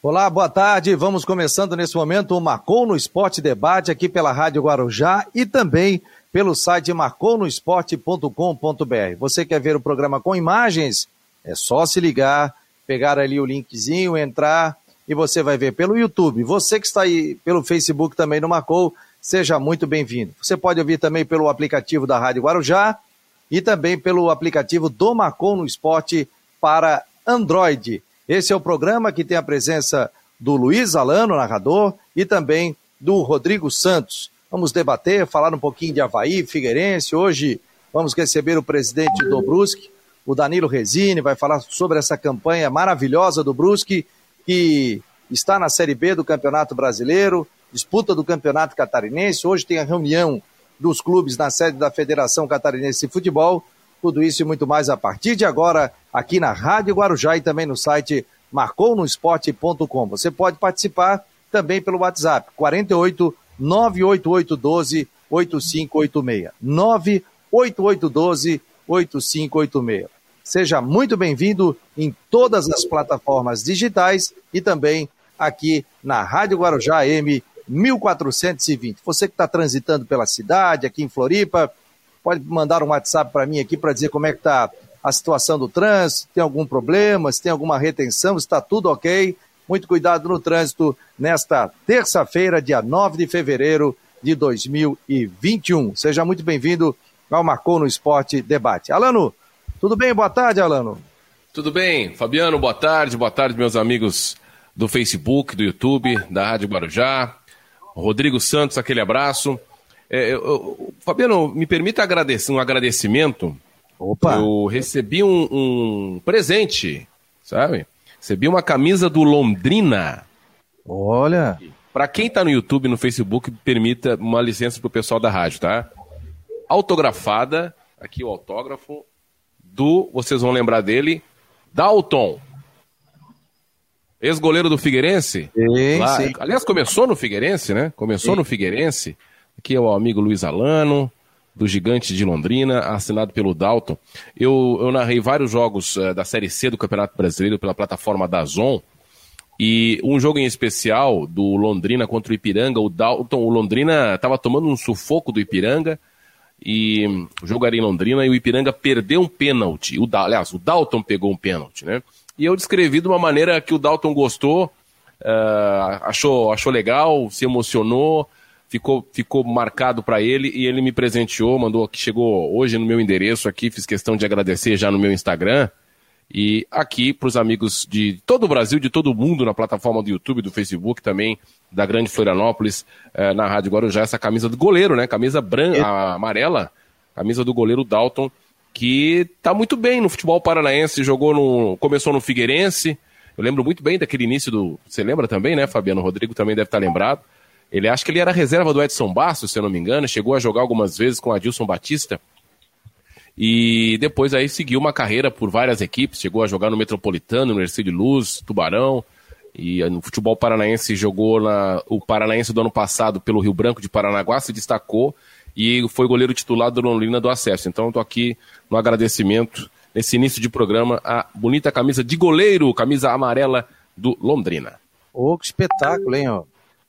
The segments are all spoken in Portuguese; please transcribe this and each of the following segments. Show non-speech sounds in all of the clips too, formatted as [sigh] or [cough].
Olá, boa tarde. Vamos começando nesse momento o Marcou no Esporte Debate aqui pela Rádio Guarujá e também pelo site marconosport.com.br. Você quer ver o programa com imagens? É só se ligar, pegar ali o linkzinho, entrar e você vai ver pelo YouTube. Você que está aí pelo Facebook também no Marcou, seja muito bem-vindo. Você pode ouvir também pelo aplicativo da Rádio Guarujá e também pelo aplicativo do Marcou no Esporte para Android. Esse é o programa que tem a presença do Luiz Alano, narrador, e também do Rodrigo Santos. Vamos debater, falar um pouquinho de Havaí, Figueirense. Hoje vamos receber o presidente do Brusque, o Danilo Resini, vai falar sobre essa campanha maravilhosa do Brusque, que está na Série B do Campeonato Brasileiro, disputa do Campeonato Catarinense. Hoje tem a reunião dos clubes na sede da Federação Catarinense de Futebol. Tudo isso e muito mais a partir de agora, aqui na Rádio Guarujá e também no site marconosport.com. Você pode participar também pelo WhatsApp, 48 98812 8586. 98812 8586. Seja muito bem-vindo em todas as plataformas digitais e também aqui na Rádio Guarujá M 1420. Você que está transitando pela cidade, aqui em Floripa, pode mandar um WhatsApp para mim aqui para dizer como é que está a situação do trânsito, tem algum problema, se tem alguma retenção, está tudo ok. Muito cuidado no trânsito nesta terça-feira, dia 9 de fevereiro de 2021. Seja muito bem-vindo ao Marcou no Esporte Debate. Alano, tudo bem? Boa tarde, Alano. Tudo bem, Fabiano, boa tarde, boa tarde, meus amigos do Facebook, do YouTube, da Rádio Guarujá. Rodrigo Santos, aquele abraço. É, eu, Fabiano, me permita agradecer, um agradecimento. Opa! Eu recebi um, um presente, sabe? Recebi uma camisa do Londrina. Olha! Para quem está no YouTube e no Facebook, permita uma licença pro pessoal da rádio, tá? Autografada, aqui o autógrafo do, vocês vão lembrar dele, Dalton. Ex-goleiro do Figueirense. Sim, Lá, sim. Aliás, começou no Figueirense, né? Começou sim. no Figueirense. Aqui é o amigo Luiz Alano, do Gigante de Londrina, assinado pelo Dalton. Eu, eu narrei vários jogos uh, da Série C do Campeonato Brasileiro pela plataforma da Zon. E um jogo em especial do Londrina contra o Ipiranga, o Dalton, o Londrina estava tomando um sufoco do Ipiranga. E era em Londrina e o Ipiranga perdeu um pênalti. O, aliás, o Dalton pegou um pênalti, né? E eu descrevi de uma maneira que o Dalton gostou, uh, achou, achou legal, se emocionou ficou, ficou marcado para ele e ele me presenteou, mandou que chegou hoje no meu endereço aqui, fiz questão de agradecer já no meu Instagram. E aqui para os amigos de todo o Brasil, de todo o mundo, na plataforma do YouTube, do Facebook também, da Grande Florianópolis, eh, na Rádio Guarujá, essa camisa do goleiro, né? Camisa branca, amarela, camisa do goleiro Dalton, que tá muito bem no futebol paranaense, jogou no. começou no Figueirense. Eu lembro muito bem daquele início do. Você lembra também, né, Fabiano? Rodrigo também deve estar lembrado. Ele acha que ele era reserva do Edson Bastos, se eu não me engano, chegou a jogar algumas vezes com Adilson Batista. E depois aí seguiu uma carreira por várias equipes, chegou a jogar no Metropolitano, no Ercílio Luz, Tubarão. E no futebol paranaense jogou na, o Paranaense do ano passado pelo Rio Branco de Paranaguá, se destacou e foi goleiro titular do Londrina do Acesso. Então estou aqui no agradecimento, nesse início de programa, a bonita camisa de goleiro, camisa amarela do Londrina. Ô, oh, que espetáculo, hein? Ó.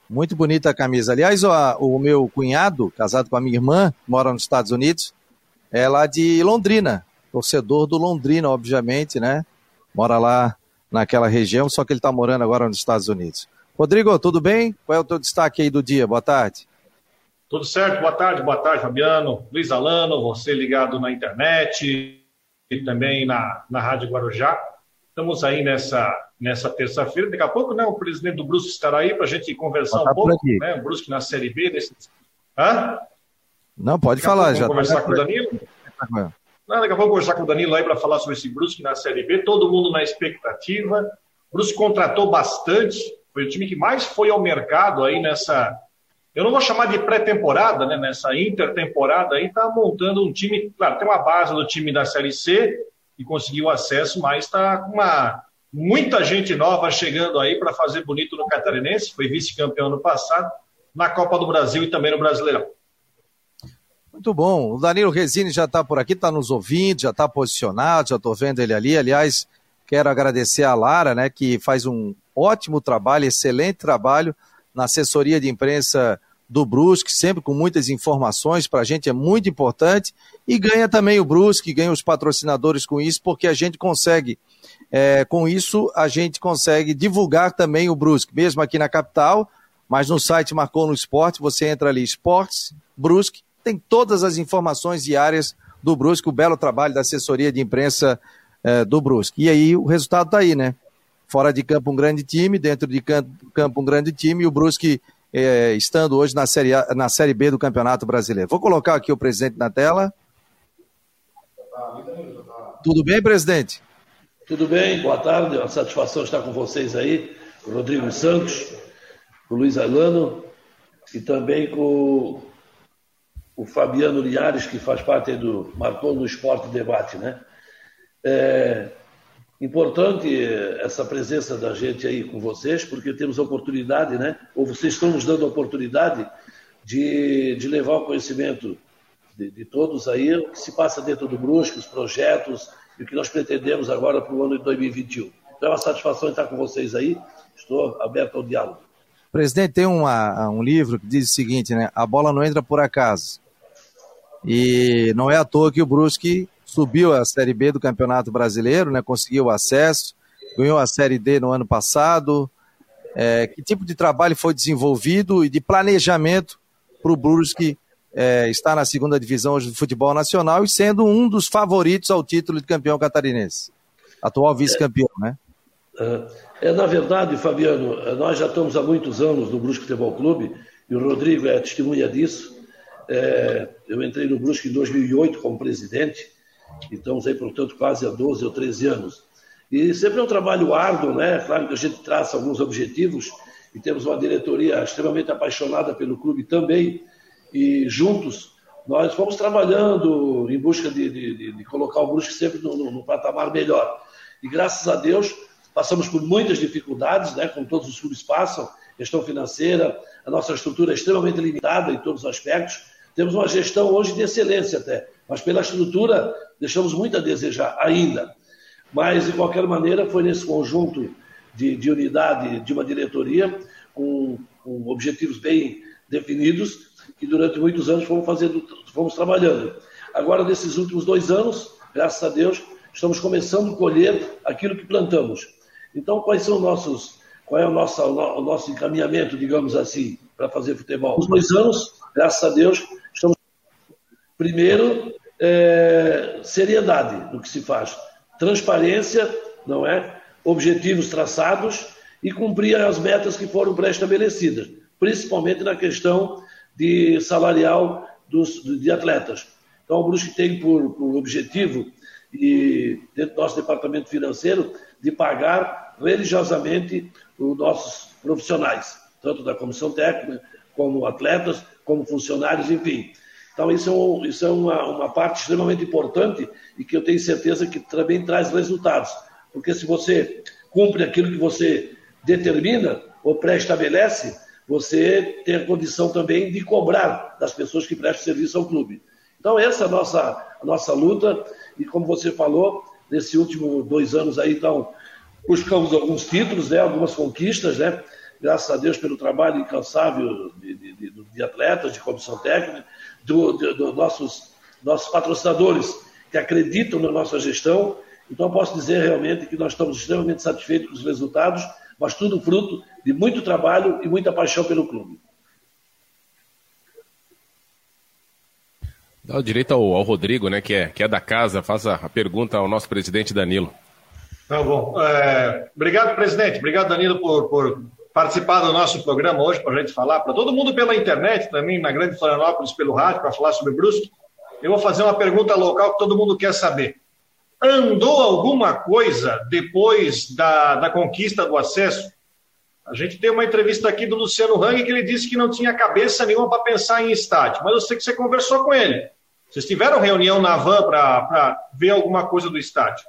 Muito bonita a camisa. Aliás, o meu cunhado, casado com a minha irmã, mora nos Estados Unidos, é lá de Londrina, torcedor do Londrina, obviamente, né? Mora lá naquela região, só que ele está morando agora nos Estados Unidos. Rodrigo, tudo bem? Qual é o teu destaque aí do dia? Boa tarde. Tudo certo, boa tarde, boa tarde, Fabiano. Luiz Alano, você ligado na internet e também na, na Rádio Guarujá. Estamos aí nessa, nessa terça-feira. Daqui a pouco, né, o presidente do Brusque estará aí para a gente conversar um pouco. Né, o Brusque na Série B. Desse... Hã? Não, pode Daqui falar. já tá conversar com o Danilo. Não, daqui a pouco conversar com o Danilo aí para falar sobre esse Brusque na Série B. Todo mundo na expectativa. O Brusque contratou bastante. Foi o time que mais foi ao mercado aí nessa. Eu não vou chamar de pré-temporada, né? Nessa intertemporada aí, está montando um time. Claro, tem uma base do time da Série C e conseguiu acesso, mas está com uma muita gente nova chegando aí para fazer bonito no Catarinense, foi vice-campeão ano passado, na Copa do Brasil e também no Brasileirão. Muito bom. O Danilo Resini já está por aqui, está nos ouvindo, já está posicionado, já estou vendo ele ali. Aliás, quero agradecer a Lara, né, que faz um ótimo trabalho, excelente trabalho na assessoria de imprensa do Brusque, sempre com muitas informações, para a gente é muito importante, e ganha também o Brusque, ganha os patrocinadores com isso, porque a gente consegue, é, com isso, a gente consegue divulgar também o Brusque, mesmo aqui na capital, mas no site Marcou no Esporte, você entra ali, Esportes, Brusque, tem todas as informações diárias do Brusque, o belo trabalho da assessoria de imprensa é, do Brusque. E aí o resultado está aí, né? Fora de campo um grande time, dentro de campo um grande time, e o Brusque é, estando hoje na série, a, na série B do Campeonato Brasileiro. Vou colocar aqui o presidente na tela. Tudo bem, presidente? Tudo bem, boa tarde, é uma satisfação estar com vocês aí, o Rodrigo Santos, o Luiz Alano e também com o Fabiano Liares, que faz parte do Marcou no Esporte Debate, né? É importante essa presença da gente aí com vocês, porque temos a oportunidade, né? Ou vocês estão nos dando a oportunidade de, de levar o conhecimento de, de todos aí, o que se passa dentro do Brusque, os projetos e o que nós pretendemos agora para o ano de 2021. Então é uma satisfação estar com vocês aí, estou aberto ao diálogo. Presidente, tem uma, um livro que diz o seguinte, né? A bola não entra por acaso. E não é à toa que o Brusque subiu a Série B do Campeonato Brasileiro, né? Conseguiu acesso, ganhou a Série D no ano passado. É, que tipo de trabalho foi desenvolvido e de planejamento para o Brusque é, estar na segunda divisão hoje do futebol nacional e sendo um dos favoritos ao título de campeão catarinense, atual vice-campeão, né? É, é, na verdade, Fabiano, nós já estamos há muitos anos no Brusque Futebol Clube e o Rodrigo é testemunha disso. É, eu entrei no Brusque em 2008 como presidente, e estamos aí, portanto, quase há 12 ou 13 anos. E sempre é um trabalho árduo, né? Claro que a gente traça alguns objetivos e temos uma diretoria extremamente apaixonada pelo clube também, e juntos nós fomos trabalhando em busca de, de, de colocar o Brusque sempre no, no, no, patamar melhor. E graças a Deus passamos por muitas dificuldades, né? Como todos os clubes passam, questão financeira, a nossa estrutura é extremamente limitada em todos os aspectos, temos uma gestão hoje de excelência até, mas pela estrutura deixamos muito a desejar ainda. Mas, de qualquer maneira, foi nesse conjunto de, de unidade de uma diretoria, com, com, objetivos bem definidos, que durante muitos anos fomos, fazendo, fomos trabalhando. Agora, nesses últimos dois anos, graças a Deus, estamos começando a colher aquilo que plantamos. Então, quais são nossos, qual é o nosso, o nosso encaminhamento, digamos assim, para fazer futebol? Os dois anos, graças a Deus, Primeiro, é, seriedade no que se faz, transparência, não é? Objetivos traçados e cumprir as metas que foram pré-estabelecidas, principalmente na questão de salarial dos, de atletas. Então, o Brusque tem por, por objetivo, e dentro do nosso departamento financeiro, de pagar religiosamente os nossos profissionais, tanto da comissão técnica, como atletas, como funcionários, enfim. Então, isso é, isso é uma, uma parte extremamente importante e que eu tenho certeza que também traz resultados. Porque se você cumpre aquilo que você determina ou pré-estabelece, você tem a condição também de cobrar das pessoas que prestam serviço ao clube. Então, essa é a nossa, a nossa luta. E como você falou, nesses últimos dois anos aí, então, buscamos alguns títulos, né, algumas conquistas, né? Graças a Deus pelo trabalho incansável de, de, de, de atletas, de comissão técnica, dos do, do nossos, nossos patrocinadores que acreditam na nossa gestão. Então, posso dizer realmente que nós estamos extremamente satisfeitos com os resultados, mas tudo fruto de muito trabalho e muita paixão pelo clube. Dá o direito ao, ao, Rodrigo, né, que é, que é da casa, faça a pergunta ao nosso presidente Danilo. Tá bom. É, obrigado, presidente. Obrigado, Danilo, por, por participar do nosso programa hoje para a gente falar, para todo mundo pela internet, também na Grande Florianópolis, pelo rádio, para falar sobre Brusque. Eu vou fazer uma pergunta local que todo mundo quer saber. Andou alguma coisa depois da, da conquista do acesso? A gente tem uma entrevista aqui do Luciano Hang que ele disse que não tinha cabeça nenhuma para pensar em estádio, mas eu sei que você conversou com ele. Vocês tiveram reunião na van para ver alguma coisa do estádio?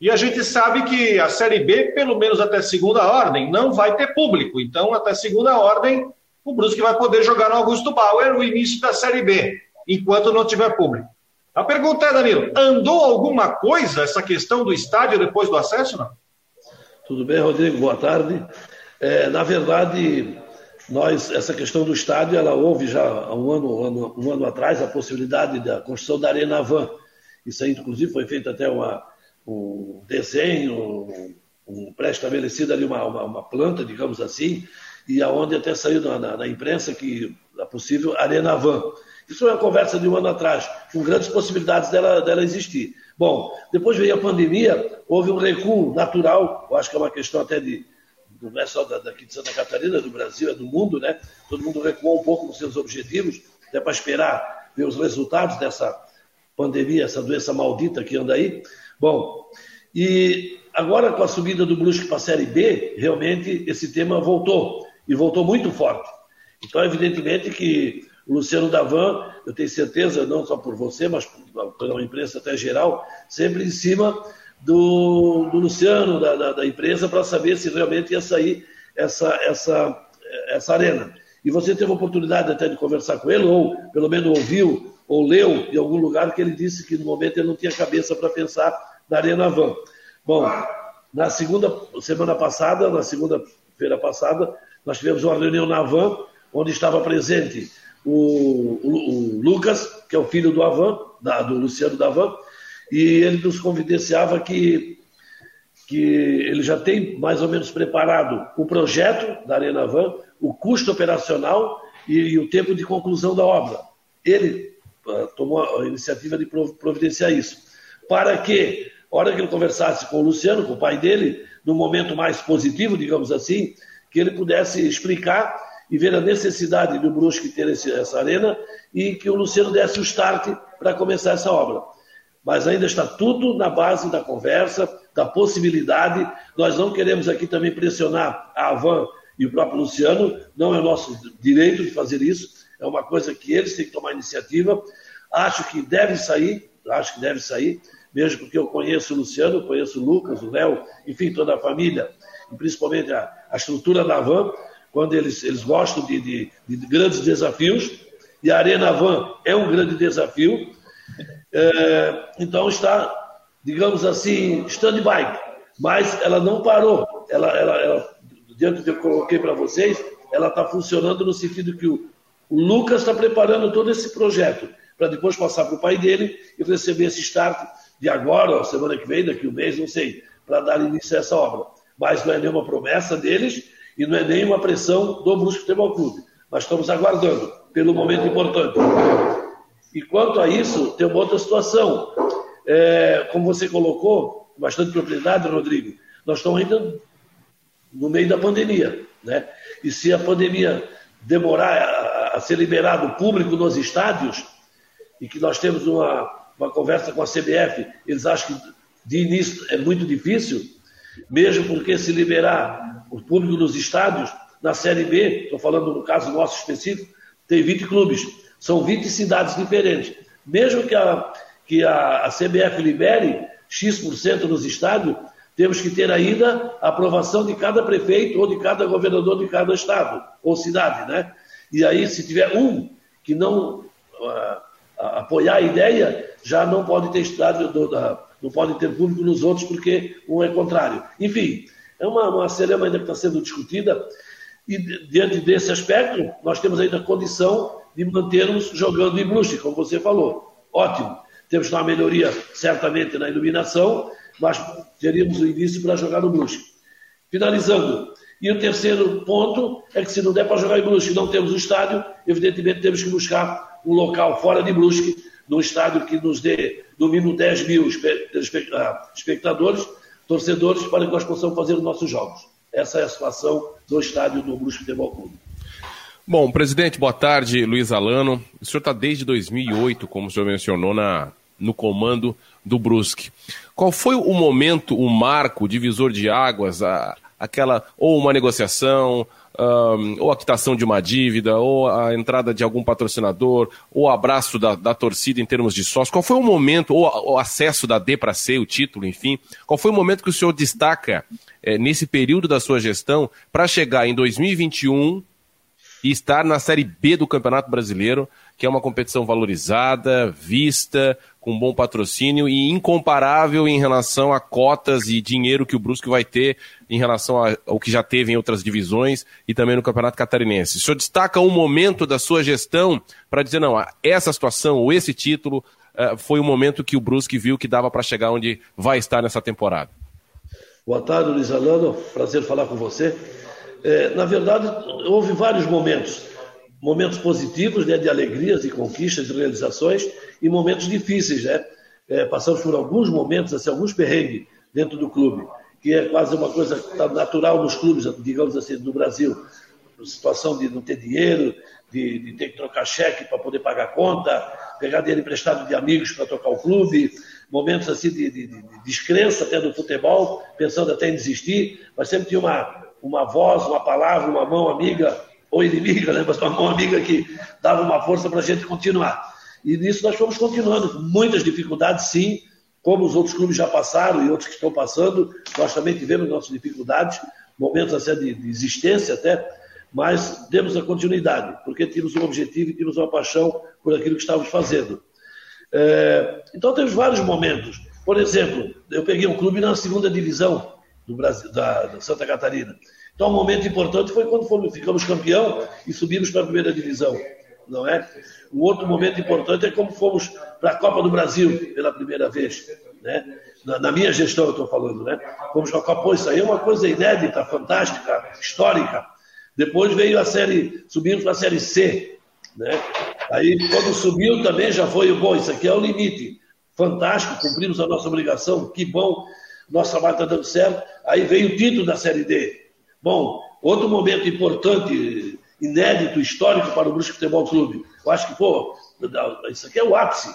E a gente sabe que a Série B, pelo menos até segunda ordem, não vai ter público. Então, até segunda ordem, o Brusque vai poder jogar no Augusto Bauer o início da Série B, enquanto não tiver público. A pergunta é, Danilo, andou alguma coisa essa questão do estádio depois do acesso, não? Tudo bem, Rodrigo? Boa tarde. É, na verdade, nós essa questão do estádio, ela houve já há um ano, um ano, um ano atrás a possibilidade da construção da Arena Van. Isso aí, inclusive, foi feito até uma, um desenho, um, um pré-estabelecido ali, uma, uma, uma, planta, digamos assim, e aonde até saiu na, na, na imprensa que é possível Arena Van. Isso é uma conversa de um ano atrás, com grandes possibilidades dela, dela existir. Bom, depois veio a pandemia, houve um recuo natural, eu acho que é uma questão até de, não é só daqui de Santa Catarina, do Brasil, é do mundo, né? Todo mundo recuou um pouco nos seus objetivos, até para esperar ver os resultados dessa pandemia, essa doença maldita que anda aí. Bom, e agora com a subida do Brusque para a Série B, realmente esse tema voltou, e voltou muito forte. Então, evidentemente que o Luciano Davan, eu tenho certeza, não só por você, mas pela imprensa até geral, sempre em cima do, do Luciano, da, da, da empresa, para saber se realmente ia sair essa, essa, essa arena. E você teve a oportunidade até de conversar com ele, ou pelo menos ouviu ou leu em algum lugar que ele disse que no momento ele não tinha cabeça para pensar na Arena Van. Bom, na segunda semana passada, na segunda-feira passada, nós tivemos uma reunião na Van, onde estava presente o, o, Lucas, que é o filho do Avan, da, do Luciano Davan, e ele nos confidenciava que, que ele já tem mais ou menos preparado o projeto da Arena Van, o custo operacional e, e o tempo de conclusão da obra. Ele uh, tomou a iniciativa de providenciar isso, para que, hora que ele conversasse com o Luciano, com o pai dele, no momento mais positivo, digamos assim, que ele pudesse explicar e ver a necessidade do Brusque ter esse, essa arena e que o Luciano desse o start para começar essa obra. Mas ainda está tudo na base da conversa, da possibilidade. Nós não queremos aqui também pressionar a Avan e o próprio Luciano, não é nosso direito de fazer isso, é uma coisa que eles têm que tomar iniciativa. Acho que deve sair, acho que deve sair, mesmo porque eu conheço o Luciano, conheço o Lucas, o Léo, enfim, toda a família, e principalmente a, a estrutura da Van quando eles, eles gostam de, de, de grandes desafios, e a Arena Van é um grande desafio. É, então está, digamos assim, stand-by, mas ela não parou. Ela, ela, ela, diante do que eu coloquei para vocês, ela está funcionando no sentido que o, o Lucas está preparando todo esse projeto para depois passar para o pai dele e receber esse start de agora, semana que vem, daqui um mês, não sei, para dar início a essa obra. Mas não é nenhuma promessa deles, e não é nenhuma pressão do Brusque Futebol Clube. Mas estamos aguardando pelo momento importante. E quanto a isso, tem uma outra situação. É, como você colocou, bastante propriedade, Rodrigo, nós estamos ainda no meio da pandemia. Né? E se a pandemia demorar a, a ser liberado o público nos estádios, e que nós temos uma, uma conversa com a CBF, eles acham que de início é muito difícil, mesmo porque se liberar o público nos estádios, na Série B, estou falando no caso nosso específico, tem 20 clubes, são 20 cidades diferentes. Mesmo que a, que a, a CBF libere X% nos estádios, temos que ter ainda a aprovação de cada prefeito ou de cada governador de cada estado ou cidade, né? E aí, se tiver um que não uh, apoiar a ideia, já não pode ter estádio do, da, não pode ter público nos outros porque um é contrário. Enfim, é uma, uma cerema ainda que está sendo discutida e diante desse aspecto, nós temos ainda condição de mantermos jogando em Brusque, como você falou. Ótimo. Temos uma melhoria, certamente, na iluminação, mas teríamos o início para jogar no Brusque. Finalizando, e o terceiro ponto é que se não der para jogar em Brusque e não temos o estádio, evidentemente temos que buscar um local fora de Brusque, num estádio que nos dê no mínimo 10 mil ah, espectadores, torcedores, para que nós possamos fazer os nossos jogos. Essa é a situação do estádio do Brusque Futebol Clube. Bom, presidente, boa tarde, Luiz Alano. O senhor está desde 2008, como o senhor mencionou, na, no comando do Brusque. Qual foi o momento, o marco, o divisor de águas, a, aquela, ou uma negociação, um, ou a quitação de uma dívida, ou a entrada de algum patrocinador, ou o abraço da, da torcida em termos de sócio? Qual foi o momento, ou o acesso da D para C, o título, enfim? Qual foi o momento que o senhor destaca é, nesse período da sua gestão para chegar em 2021 e estar na Série B do Campeonato Brasileiro, que é uma competição valorizada, vista, com bom patrocínio e incomparável em relação a cotas e dinheiro que o Brusque vai ter em relação ao que já teve em outras divisões e também no Campeonato Catarinense. O senhor destaca um momento da sua gestão para dizer, não, essa situação ou esse título uh, foi o momento que o Brusque viu que dava para chegar onde vai estar nessa temporada. Boa tarde, Luiz Alano. Prazer falar com você. É, na verdade, houve vários momentos. Momentos positivos, né, de alegrias e conquistas e realizações, e momentos difíceis, né? É, passamos por alguns momentos, assim, alguns perrengues dentro do clube, que é quase uma coisa tá natural nos clubes, digamos assim, do Brasil. Situação de não ter dinheiro, de, de ter que trocar cheque para poder pagar conta, pegar dinheiro emprestado de amigos para tocar o clube, momentos assim de, de, de, descrença até do futebol, pensando até em desistir, mas sempre tinha uma, uma voz, uma palavra, uma mão amiga ou inimiga, né? mas uma mão amiga que dava uma força para a gente continuar. E nisso nós fomos continuando, muitas dificuldades, sim, como os outros clubes já passaram e outros que estão passando, nós também tivemos nossas dificuldades, momentos assim, de, de existência até, mas demos a continuidade, porque tínhamos um objetivo e tínhamos uma paixão por aquilo que estávamos fazendo. É, então temos vários momentos. Por exemplo, eu peguei um clube na segunda divisão do Brasil, da, da Santa Catarina. Então, um momento importante foi quando fomos, ficamos campeão e subimos para a primeira divisão, não é? Um outro momento importante é como fomos para a Copa do Brasil pela primeira vez, né? Na, na minha gestão eu estou falando, né? Fomos para a Copa, isso aí é uma coisa inédita, fantástica, histórica. Depois veio a série, subimos para a série C, né? Aí quando subiu também já foi bom, isso aqui é o limite. Fantástico, cumprimos a nossa obrigação, que bom, nosso trabalho está dando certo. Aí veio o título da série D. Bom, outro momento importante inédito, histórico para o Brusque Futebol Clube. Eu acho que, pô, isso aqui é o ápice.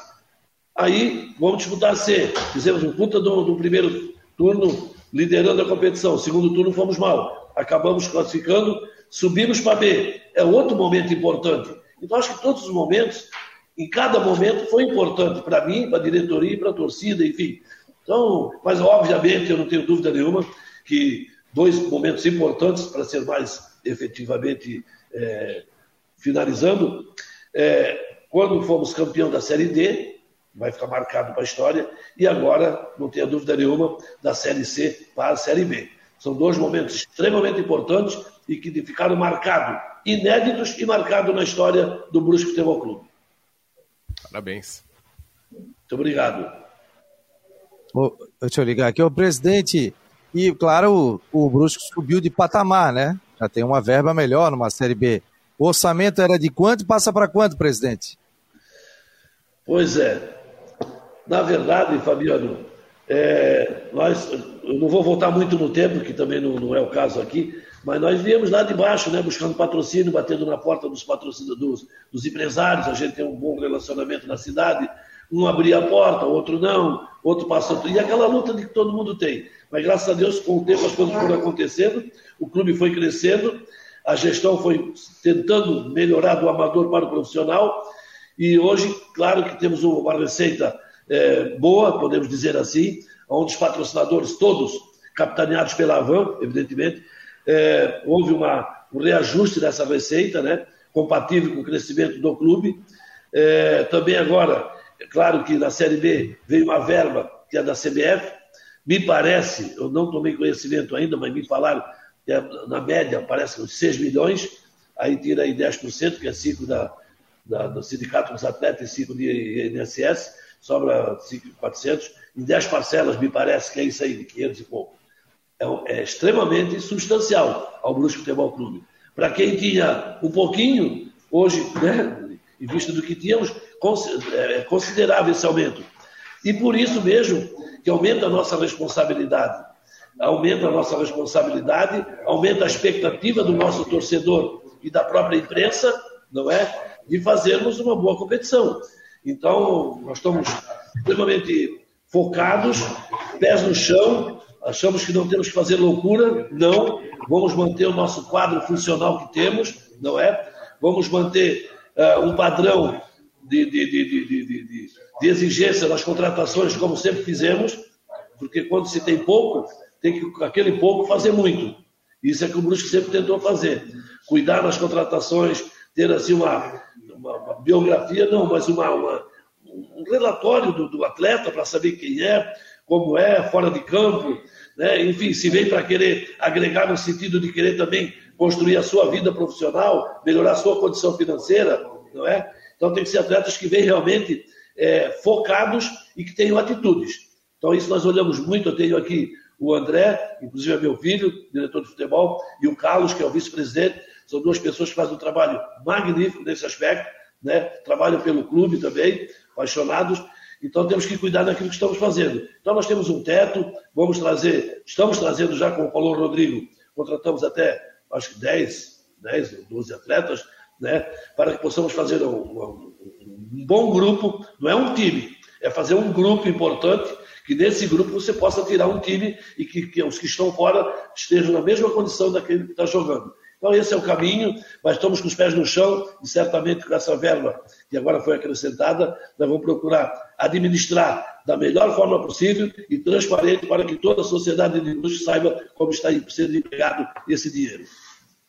Aí, vamos disputar a C. Fizemos um puta do, do primeiro turno, liderando a competição. Segundo turno, fomos mal. Acabamos classificando, subimos para B. É outro momento importante. Então, acho que todos os momentos, em cada momento, foi importante para mim, para a diretoria, para a torcida, enfim. Então, mas obviamente, eu não tenho dúvida nenhuma que dois momentos importantes para ser mais efetivamente é, finalizando, é, quando fomos campeão da Série D, vai ficar marcado para a história, e agora, não tenha dúvida nenhuma, da Série C para a Série B. São dois momentos extremamente importantes e que ficaram marcados, inéditos e marcados na história do Brusque Futebol Clube. Parabéns. Muito obrigado. Oh, deixa eu ligar aqui. O presidente, e claro, o, o Brusque subiu de patamar, né? Já tem uma verba melhor numa Série B. O orçamento era de quanto e passa para quanto, presidente? Pois é. Na verdade, Fabiano, é, nós, eu não vou voltar muito no tempo, que também não, não, é o caso aqui, mas nós viemos lá de baixo, né, buscando patrocínio, batendo na porta dos patrocinadores, dos empresários, a gente tem um bom relacionamento na cidade, um abria a porta, outro não, outro passou. E aquela luta que todo mundo tem. Mas graças a Deus, com o tempo as coisas foram acontecendo, o clube foi crescendo, a gestão foi tentando melhorar do amador para o profissional, e hoje, claro que temos uma receita é, boa, podemos dizer assim, onde os patrocinadores todos, capitaneados pela Avan, evidentemente, é, houve uma, um reajuste dessa receita, né, compatível com o crescimento do clube. É, também agora, é claro que na Série B veio uma verba que é da CBF, me parece, eu não tomei conhecimento ainda, mas me falaram que é, na média parece uns 6 milhões, aí tira aí 10%, que é 5 da, da, do Sindicato dos Atletas e 5 de INSS, sobra 400, em 10 parcelas me parece que é isso aí, de 500 e pouco. É, é extremamente substancial ao Brusque Futebol Clube. Para quem tinha um pouquinho, hoje, né, em vista do que tínhamos, considerável esse aumento. E por isso mesmo que aumenta a nossa responsabilidade. Aumenta a nossa responsabilidade, aumenta a expectativa do nosso torcedor e da própria imprensa, não é? De fazermos uma boa competição. Então, nós estamos extremamente focados, pés no chão, achamos que não temos que fazer loucura, não. Vamos manter o nosso quadro funcional que temos, não é? Vamos manter uh, um padrão de, de, de, de, exigência nas contratações, como sempre fizemos, porque quando se tem pouco, tem que aquele pouco fazer muito. Isso é que o Brusque sempre tentou fazer. Cuidar nas contratações, ter assim uma, uma, uma biografia, não, mas uma, uma, um relatório do, do atleta para saber quem é, como é, fora de campo, né? enfim, se vem para querer agregar no sentido de querer também construir a sua vida profissional, melhorar a sua condição financeira, não é? Então tem que ser atletas que vêm realmente é, focados e que tenham atitudes. Então isso nós olhamos muito, eu tenho aqui o André, inclusive é meu filho, diretor de futebol, e o Carlos, que é o vice-presidente, são duas pessoas que fazem um trabalho magnífico nesse aspecto, né? trabalham pelo clube também, apaixonados, então temos que cuidar daquilo que estamos fazendo. Então nós temos um teto, vamos trazer, estamos trazendo já, falou o Rodrigo, contratamos até, acho que 10, 10 ou 12 atletas, né, para que possamos fazer um, um, um bom grupo, não é um time, é fazer um grupo importante, que nesse grupo você possa tirar um time e que, que os que estão fora estejam na mesma condição daquele que está jogando. Então, esse é o caminho, mas estamos com os pés no chão e certamente com essa verba que agora foi acrescentada, nós vamos procurar administrar da melhor forma possível e transparente para que toda a sociedade de indústria saiba como está sendo empregado esse dinheiro.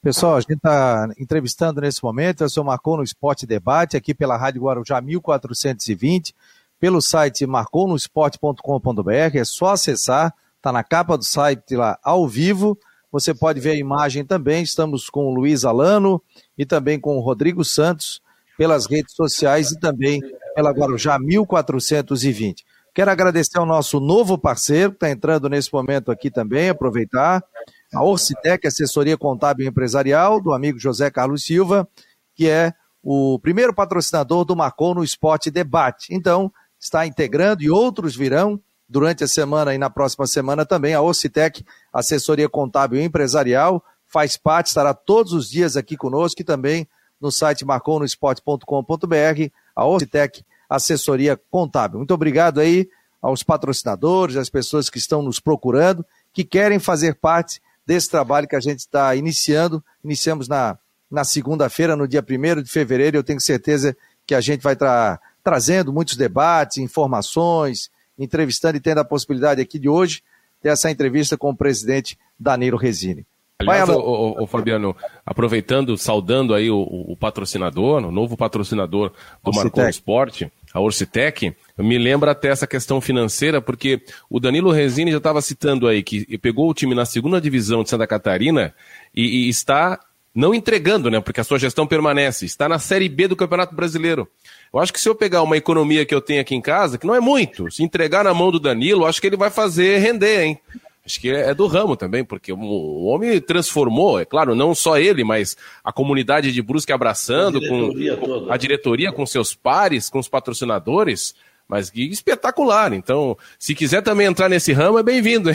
Pessoal, a gente está entrevistando nesse momento, eu sou Marcou no Esporte Debate, aqui pela Rádio Guarujá 1420, pelo site marconosport.com.br, é só acessar, está na capa do site lá ao vivo, você pode ver a imagem também. Estamos com o Luiz Alano e também com o Rodrigo Santos pelas redes sociais e também pela Guarujá 1420. Quero agradecer ao nosso novo parceiro, que está entrando nesse momento aqui também, aproveitar, a Orcitec, assessoria contábil empresarial, do amigo José Carlos Silva, que é o primeiro patrocinador do Marcou no Esporte Debate. Então, está integrando e outros virão durante a semana e na próxima semana também. A Ocitec, assessoria contábil empresarial, faz parte, estará todos os dias aqui conosco e também no site marconosport.com.br, a Ocitec, assessoria contábil. Muito obrigado aí aos patrocinadores, às pessoas que estão nos procurando, que querem fazer parte desse trabalho que a gente está iniciando. Iniciamos na, na segunda-feira, no dia 1 de fevereiro. Eu tenho certeza que a gente vai estar tra trazendo muitos debates, informações, entrevistando e tendo a possibilidade aqui de hoje ter essa entrevista com o presidente Danilo Resini. Aliás, Vai, o, o, o, Fabiano, aproveitando, saudando aí o, o patrocinador, o novo patrocinador do Marcon Esporte, a Orcitec, me lembra até essa questão financeira, porque o Danilo Resini já estava citando aí que pegou o time na segunda divisão de Santa Catarina e, e está não entregando, né? Porque a sua gestão permanece, está na Série B do Campeonato Brasileiro. Eu acho que se eu pegar uma economia que eu tenho aqui em casa, que não é muito, se entregar na mão do Danilo, acho que ele vai fazer render, hein? Acho que é do ramo também, porque o homem transformou, é claro, não só ele, mas a comunidade de Brusque abraçando, a com toda. a diretoria, com seus pares, com os patrocinadores, mas que espetacular. Então, se quiser também entrar nesse ramo, é bem-vindo.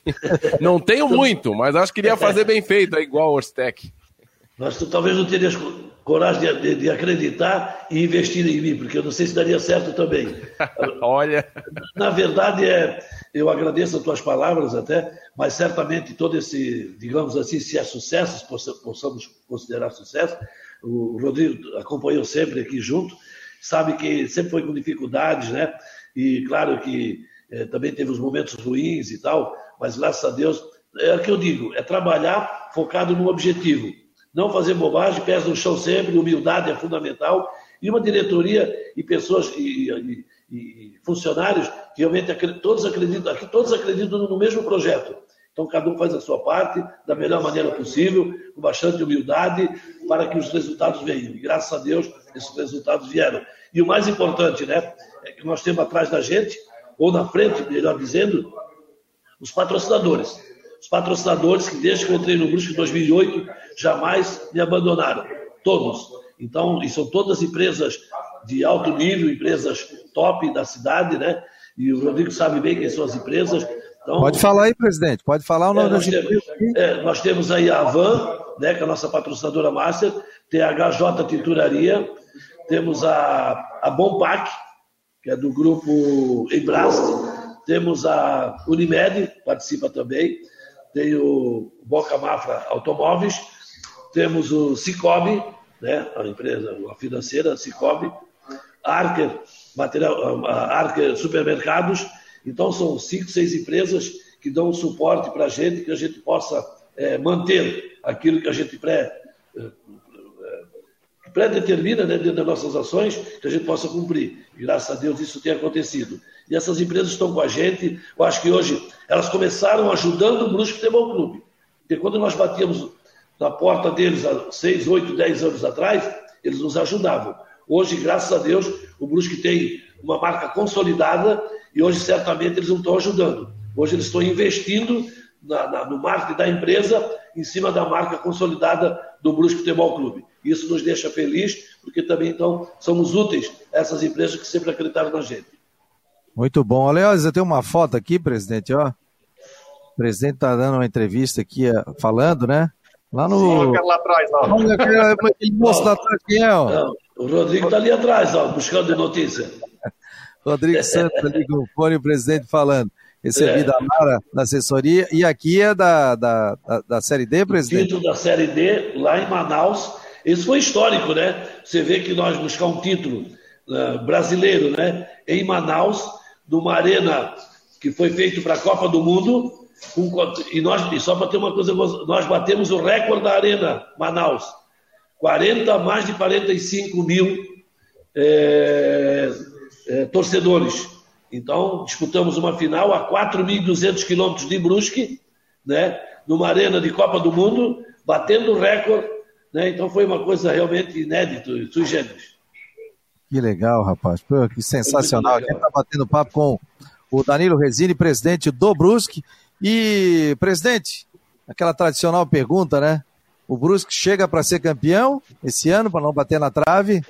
[laughs] não tenho muito, mas acho que iria fazer bem feito, é igual o Orstec. Mas tu talvez não terias coragem de, de, de, acreditar e investir em mim, porque eu não sei se daria certo também. [laughs] Olha. Na verdade, é, eu agradeço as tuas palavras até, mas certamente todo esse, digamos assim, se é sucesso, possamos considerar sucesso, o Rodrigo acompanhou sempre aqui junto, sabe que sempre foi com dificuldades, né? E claro que é, também teve os momentos ruins e tal, mas graças a Deus, é o que eu digo, é trabalhar focado no objetivo não fazer bobagem, pés no chão sempre, humildade é fundamental, e uma diretoria e pessoas e, e, e funcionários que realmente todos acreditam, todos acreditam no mesmo projeto. Então, cada um faz a sua parte da melhor maneira possível, com bastante humildade, para que os resultados venham. E graças a Deus, esses resultados vieram. E o mais importante, né, é que nós temos atrás da gente, ou na frente, melhor dizendo, os patrocinadores os patrocinadores que desde que eu entrei no Brusque em 2008 jamais me abandonaram, todos. Então, e são todas empresas de alto nível, empresas top da cidade, né? E o Rodrigo sabe bem quem são as empresas. Então, pode falar aí, presidente, pode falar o nome é, das empresas. É, nós temos aí a Avan, né, que é a nossa patrocinadora master, tem a HJ Tinturaria, temos a, a Bompac, que é do grupo Embraste, temos a Unimed, participa também, tem o Boca Mafra Automóveis, temos o Cicobi, né, a empresa, a financeira Cicobi, Arker, material, Arker Supermercados. Então, são cinco, seis empresas que dão suporte para a gente, que a gente possa é, manter aquilo que a gente pré, é, que predetermina, né, dentro das nossas ações, que a gente possa cumprir. Graças a Deus isso tem acontecido. E essas empresas estão com a gente. Eu acho que hoje elas começaram ajudando o Brusque Futebol Clube. Porque quando nós batíamos na porta deles há 6, 8, 10 anos atrás, eles nos ajudavam. Hoje, graças a Deus, o Brusque tem uma marca consolidada e hoje certamente eles não estão ajudando. Hoje eles estão investindo na, na, no marketing da empresa em cima da marca consolidada do Brusque Futebol Clube. Isso nos deixa feliz, porque também então somos úteis a essas empresas que sempre acreditaram na gente. Muito bom. Aliás, eu tenho uma foto aqui, presidente, ó. O presidente está dando uma entrevista aqui, eh, falando, né? Lá no. Olha lá atrás. Olha aquele moço lá atrás, quem é, ó? Não, o Rodrigo está ali atrás, ó, buscando notícia. Rodrigo [laughs] Santos ali com o fone, o presidente falando. Recebi é. da Mara na assessoria. E aqui é da, da, da, da Série D, presidente? Título da Série D, lá em Manaus. Isso foi histórico, né? Você vê que nós buscar um título uh, brasileiro, né? Em Manaus, numa arena que foi feito para a Copa do Mundo. Um, e nós, e só para ter uma coisa, nós batemos o recorde da arena Manaus. 40, mais de 45 mil é, é, torcedores. Então, disputamos uma final a 4.200 quilômetros de Brusque, né, numa arena de Copa do Mundo, batendo o recorde. Né, então, foi uma coisa realmente inédita, sui generis. Que legal, rapaz. Pô, que sensacional. A gente está batendo papo com o Danilo Resini, presidente do Brusque. E, presidente, aquela tradicional pergunta, né? O Brusque chega para ser campeão esse ano, para não bater na trave?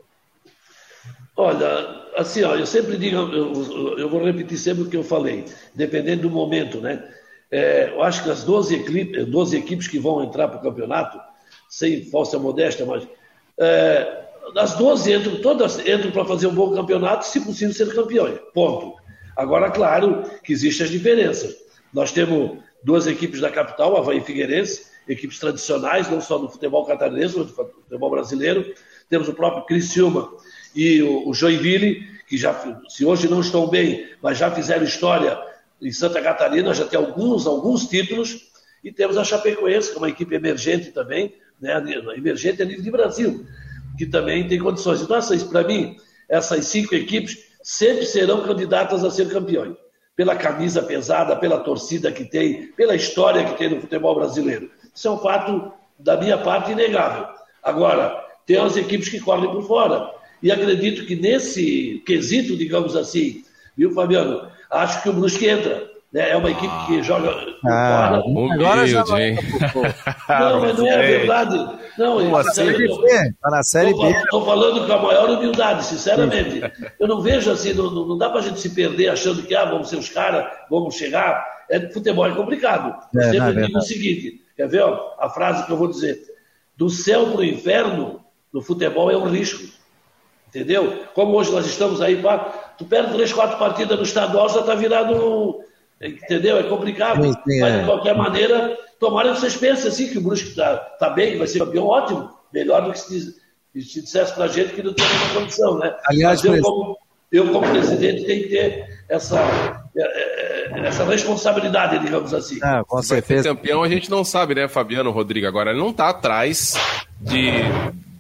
Olha, assim, ó, eu sempre digo, eu, eu, vou repetir sempre o que eu falei, dependendo do momento, né? É, eu acho que as 12 equipes, 12 equipes que vão entrar para o campeonato, sem falsa modéstia, mas é, as 12 entram, todas entram para fazer um bom campeonato, se possível ser campeões. Ponto. Agora, claro que existem as diferenças. Nós temos duas equipes da capital, Havaí e Figueirense, equipes tradicionais, não só do futebol catarinense, mas do futebol brasileiro. Temos o próprio Criciúma, e o, Joinville, que já, se hoje não estão bem, mas já fizeram história em Santa Catarina, já tem alguns, alguns títulos, e temos a Chapecoense, que é uma equipe emergente também, né, emergente a nível de Brasil, que também tem condições. Então, para mim, essas cinco equipes sempre serão candidatas a ser campeões, pela camisa pesada, pela torcida que tem, pela história que tem no futebol brasileiro. Isso é um fato, da minha parte, inegável. Agora, tem as equipes que correm por fora. E acredito que nesse quesito, digamos assim, viu, Fabiano? Acho que o Brusque entra. Né? É uma equipe que joga ah, fora. Agora já vai. [laughs] Não, mas não é verdade. Não, Pô, série B. Tá na série B. Estou falando com a maior humildade, sinceramente. Eu não vejo assim, não, não dá para a gente se perder achando que ah, vamos ser os caras, vamos chegar. É, futebol é complicado. Eu é, sempre é digo o seguinte: quer ver ó, a frase que eu vou dizer? Do céu para o inferno, no futebol é um risco. Entendeu? Como hoje nós estamos aí, pá, tu perde três, quatro partidas no estadual, já está virado. Entendeu? É complicado. Sim, sim, Mas, de é. qualquer maneira, tomara que vocês pensem assim, que o Brusque está tá bem, que vai ser campeão, ótimo. Melhor do que se, se dissesse para a gente que não tem nenhuma condição, né? Aliás, eu, como, eu, como presidente, tenho que ter essa, é, é, essa responsabilidade, digamos assim. Ah, com certeza. Ser campeão a gente não sabe, né, Fabiano Rodrigo? Agora, ele não está atrás de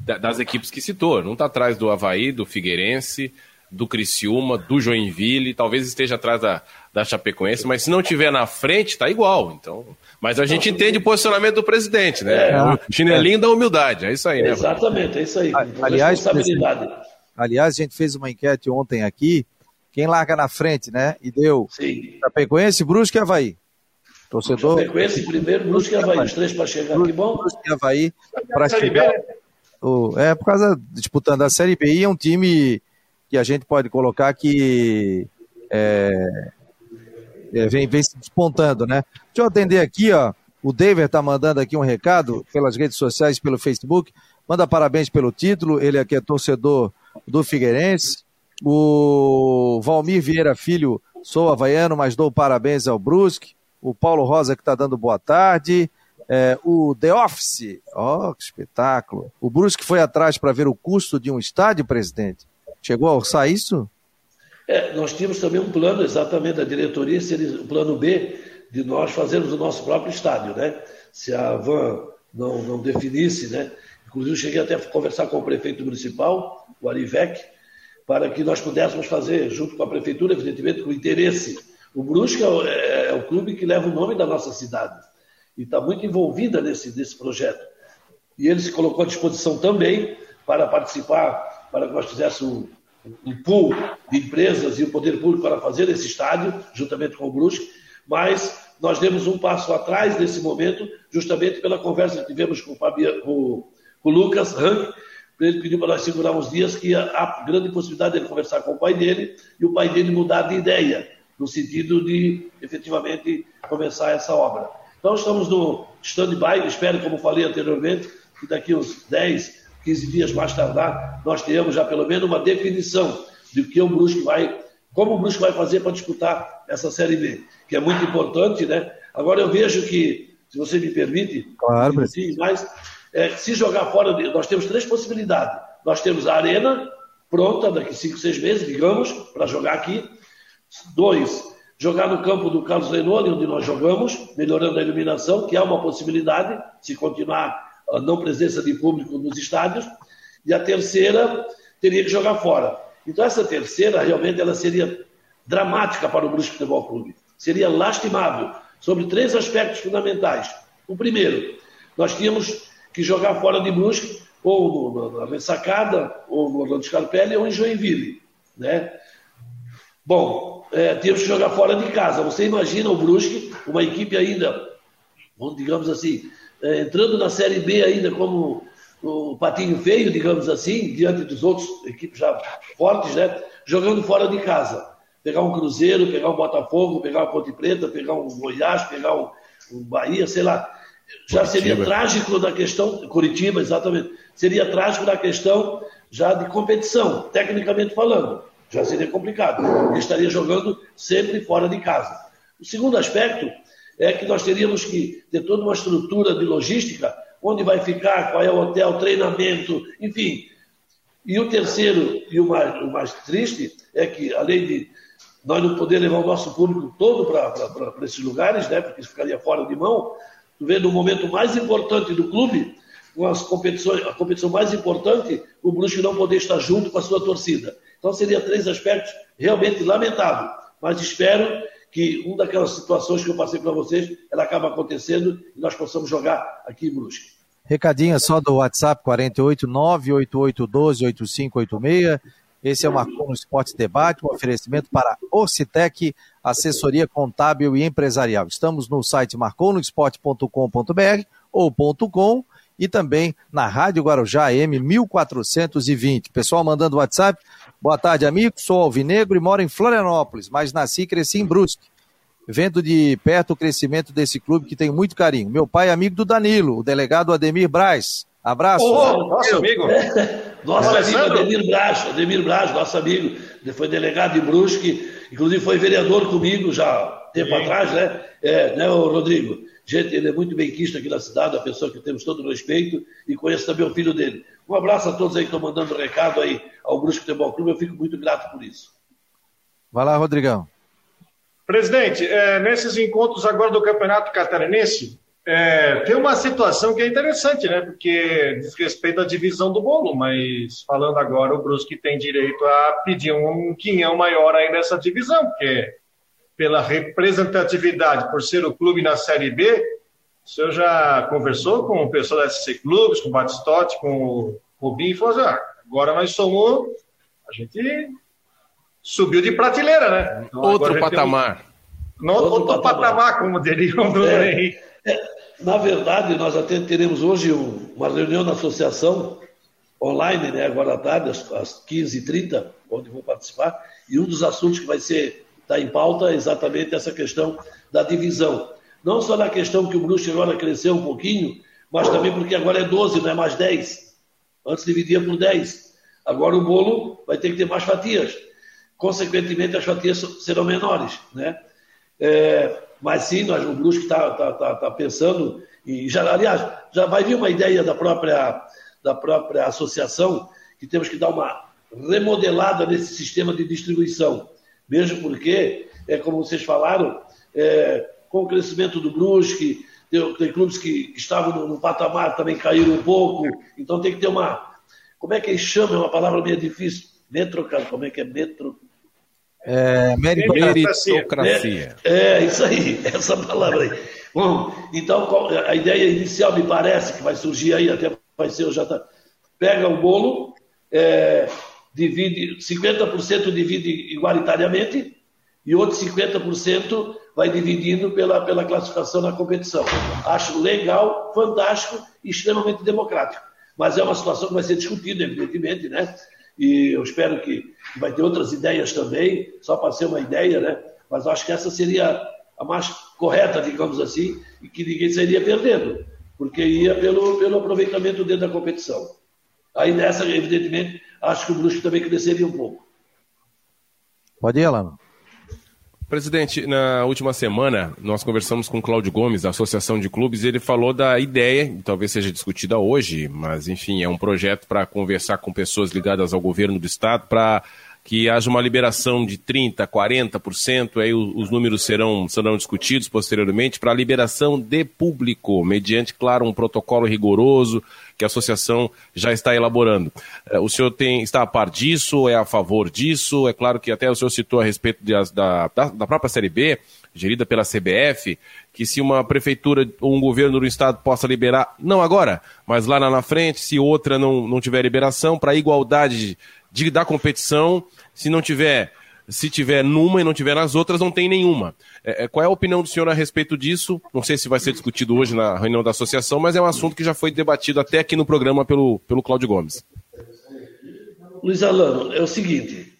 das equipes que citou. Não está atrás do Havaí, do Figueirense, do Criciúma, do Joinville, talvez esteja atrás da, da Chapecoense, mas se não tiver na frente, tá igual. Então, mas a gente entende o posicionamento do presidente, né? É, o chinelinho é. da humildade, é isso aí, né? Exatamente, é isso aí. Aliás, aliás, a gente fez uma enquete ontem aqui, quem larga na frente, né? E deu Sim. Chapecoense, Brusque e Havaí. Torcedor. Chapecoense primeiro, Brusque e Havaí, os três para chegar, que bom. Brusque e Havaí para chegar. O, é por causa disputando a Série B e é um time que a gente pode colocar que é, é, vem, vem se despontando, né? Deixa eu atender aqui, ó. O David tá mandando aqui um recado pelas redes sociais, pelo Facebook. Manda parabéns pelo título. Ele aqui é torcedor do Figueirense. O Valmir Vieira Filho, sou havaiano, mas dou parabéns ao Brusque. O Paulo Rosa que está dando boa tarde. É, o The Office, ó, oh, que espetáculo. O Brusque foi atrás para ver o custo de um estádio, presidente. Chegou a orçar isso? É, nós tínhamos também um plano, exatamente, da diretoria, seria o plano B, de nós fazermos o nosso próprio estádio, né? Se a Van não, não definisse, né? Inclusive, cheguei até a conversar com o prefeito municipal, o Arivec, para que nós pudéssemos fazer, junto com a prefeitura, evidentemente, com interesse. O Brusque é é, é o clube que leva o nome da nossa cidade e está muito envolvida nesse, nesse projeto. E ele se colocou à disposição também para participar, para que nós fizéssemos um, um pool de empresas e o poder público para fazer esse estádio, juntamente com o Brusque, mas nós demos um passo atrás nesse momento, justamente pela conversa que tivemos com o, Fabiano, com, com o Lucas Rank, ele pediu para nós segurar uns dias que há grande possibilidade dele conversar com o pai dele e o pai dele mudar de ideia, no sentido de efetivamente começar essa obra. Então estamos no stand-by, espero, como falei anteriormente, que daqui uns 10, 15 dias mais tardar, nós tenhamos já pelo menos uma definição de que o Brusque vai, como o Brusque vai fazer para disputar essa Série B, que é muito importante, né? Agora eu vejo que, se você me permite, claro, mais, é, se jogar fora, nós temos três possibilidades. Nós temos a arena pronta daqui cinco, seis meses, digamos, para jogar aqui. Dois, jogar no campo do Carlos Renoni, onde nós jogamos, melhorando a iluminação, que é uma possibilidade, se continuar a não presença de público nos estádios. E a terceira, teria que jogar fora. Então, essa terceira, realmente, ela seria dramática para o Brusque Futebol Clube. Seria lastimável, sobre três aspectos fundamentais. O primeiro, nós tínhamos que jogar fora de Brusque, ou na Ressacada, ou no Orlando Scarpelli, ou em Joinville. Né? Bom, é, temos que jogar fora de casa. Você imagina o Brusque, uma equipe ainda, digamos assim, é, entrando na Série B ainda como o patinho feio, digamos assim, diante dos outros equipes já fortes, né? Jogando fora de casa. Pegar um Cruzeiro, pegar um Botafogo, pegar uma Ponte Preta, pegar um Goiás, pegar um, um Bahia, sei lá. Já Curitiba. seria trágico da questão, Curitiba, exatamente, seria trágico da questão já de competição, tecnicamente falando já seria complicado. Ele estaria jogando sempre fora de casa. O segundo aspecto é que nós teríamos que ter toda uma estrutura de logística, onde vai ficar, qual é o hotel, treinamento, enfim. E o terceiro, e o mais, o mais triste, é que, além de nós não poder levar o nosso público todo para esses lugares, né, porque isso ficaria fora de mão, tu vê no momento mais importante do clube, com as competições, a competição mais importante, o Brusque não poder estar junto com a sua torcida. Então, seria três aspectos realmente lamentáveis. Mas espero que uma daquelas situações que eu passei para vocês, ela acaba acontecendo e nós possamos jogar aqui em Brusque. Recadinho só do WhatsApp 48 98812 8586. Esse é o Marcon no Esporte Debate, um oferecimento para Ocitec, assessoria contábil e empresarial. Estamos no site marconosport.com.br ou .com e também na Rádio Guarujá M 1420. Pessoal mandando WhatsApp. Boa tarde, amigo. Sou alvinegro e moro em Florianópolis, mas nasci e cresci em Brusque. Vendo de perto o crescimento desse clube que tenho muito carinho. Meu pai é amigo do Danilo, o delegado Ademir Braz. Abraço. Oh, [laughs] nosso amigo. nosso amigo Ademir Braz, Ademir Braz, nosso amigo. Ele foi delegado em Brusque, inclusive foi vereador comigo já tempo Sim. atrás, né? É, né, Rodrigo? Gente, ele é muito bem quisto aqui na cidade, uma pessoa que temos todo o respeito e conheço também o filho dele. Um abraço a todos aí que estão mandando recado aí ao Brusque Futebol Clube, eu fico muito grato por isso. Vai lá, Rodrigão. Presidente, é, nesses encontros agora do Campeonato Catarinense, é, tem uma situação que é interessante, né? Porque diz respeito à divisão do bolo, mas falando agora, o Brusque tem direito a pedir um quinhão maior aí nessa divisão, porque pela representatividade, por ser o clube na Série B, o senhor já conversou com o pessoal da SC Clubes, com o Batistotti, com o Rubinho, e falou assim, ah, agora nós somos, a gente subiu de prateleira, né? Então, outro patamar. Um, outro, outro patamar. patamar, como diriam do é, é, Na verdade, nós até teremos hoje uma reunião na associação online, né, agora à tarde, às, às 15h30, onde vou participar, e um dos assuntos que vai ser está em pauta exatamente essa questão da divisão. Não só na questão que o Brusque agora cresceu um pouquinho, mas também porque agora é 12, não é mais 10. Antes dividia por 10. Agora o bolo vai ter que ter mais fatias. Consequentemente, as fatias serão menores. Né? É, mas sim, nós, o Brusque está tá, tá, tá pensando, e já, aliás, já vai vir uma ideia da própria, da própria associação que temos que dar uma remodelada nesse sistema de distribuição mesmo porque, é, como vocês falaram, é, com o crescimento do Brusque, tem, tem clubes que, que estavam no, no, patamar também caíram um pouco, então tem que ter uma. Como é que eles chamam? É uma palavra meio difícil. Metro, como é que é metro? É, meritocracia. É, é, isso aí, [laughs] essa palavra aí. Bom, então a ideia inicial me parece que vai surgir aí, até vai ser o já tá, pega o bolo, é, divide, 50% divide igualitariamente e outros 50% vai dividindo pela, pela classificação na competição. Acho legal, fantástico e extremamente democrático. Mas é uma situação que vai ser discutida, evidentemente, né? E eu espero que vai ter outras ideias também, só para ser uma ideia, né? Mas acho que essa seria a mais correta, digamos assim, e que ninguém sairia perdendo, porque ia pelo, pelo aproveitamento dentro da competição. Aí nessa, evidentemente, acho que o Brusque também cresceria um pouco. Pode ir, Alano. Presidente, na última semana nós conversamos com Cláudio Gomes, da Associação de Clubes, e ele falou da ideia, talvez seja discutida hoje, mas enfim, é um projeto para conversar com pessoas ligadas ao governo do Estado para que haja uma liberação de 30%, 40%, aí os números serão, serão discutidos posteriormente, para liberação de público, mediante, claro, um protocolo rigoroso que a associação já está elaborando. É, o senhor tem, está a par disso, é a favor disso? É claro que até o senhor citou a respeito de, da, da própria Série B, gerida pela CBF, que se uma prefeitura ou um governo do estado possa liberar, não agora, mas lá na frente, se outra não, não tiver liberação, para igualdade de, da competição, se não tiver, se tiver numa e não tiver nas outras, não tem nenhuma. É, é, qual é a opinião do senhor a respeito disso? Não sei se vai ser discutido hoje na reunião da associação, mas é um assunto que já foi debatido até aqui no programa pelo, pelo Cláudio Gomes. Luiz Alano, é o seguinte,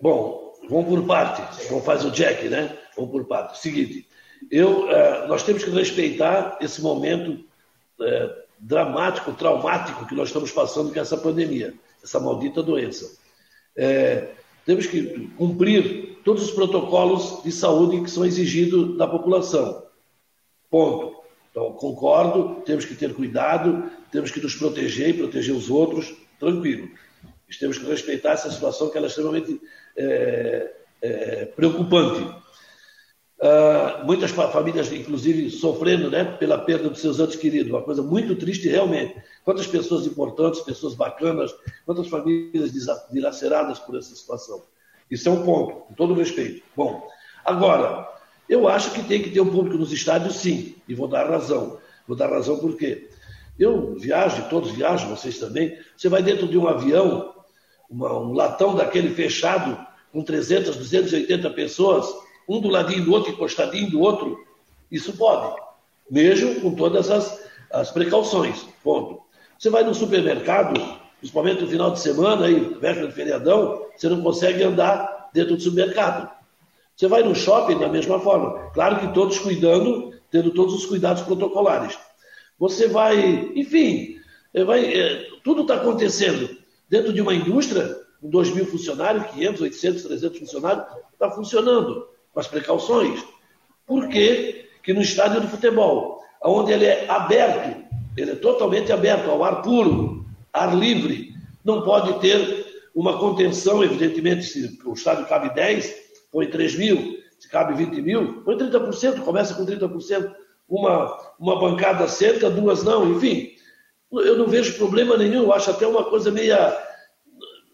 bom, vamos por parte, como faz o Jack, né? Vamos por parte. Seguinte, eu, uh, nós temos que respeitar esse momento uh, dramático, traumático que nós estamos passando com essa pandemia essa maldita doença. É, temos que cumprir todos os protocolos de saúde que são exigidos da população. Ponto. Então, concordo, temos que ter cuidado, temos que nos proteger e proteger os outros, tranquilo. Mas temos que respeitar essa situação que é extremamente é, é, preocupante. Uh, muitas famílias, inclusive, sofrendo né, pela perda dos seus entes queridos. Uma coisa muito triste, realmente. Quantas pessoas importantes, pessoas bacanas, quantas famílias dilaceradas por essa situação. Isso é um ponto, com todo respeito. Bom, agora, eu acho que tem que ter um público nos estádios, sim, e vou dar razão. Vou dar razão por quê? Eu viajo, todos viajam, vocês também. Você vai dentro de um avião, uma, um latão daquele fechado, com 300, 280 pessoas um do ladinho do outro, encostadinho do outro, isso pode, mesmo com todas as, as precauções. Ponto. Você vai no supermercado, principalmente no final de semana, aí, véspera feriadão, você não consegue andar dentro do supermercado. Você vai no shopping da mesma forma. Claro que todos cuidando, tendo todos os cuidados protocolares. Você vai, enfim, vai, é, tudo está acontecendo dentro de uma indústria, com 2 mil funcionários, 500, 800, 300 funcionários, está funcionando com as precauções. Por que, que no estádio de futebol, onde ele é aberto, ele é totalmente aberto ao ar puro, ar livre, não pode ter uma contenção, evidentemente, se o estádio cabe 10, põe 3 mil, se cabe 20 mil, põe 30%, começa com 30%, uma, uma bancada cerca, duas não, enfim. Eu não vejo problema nenhum, eu acho até uma coisa meio,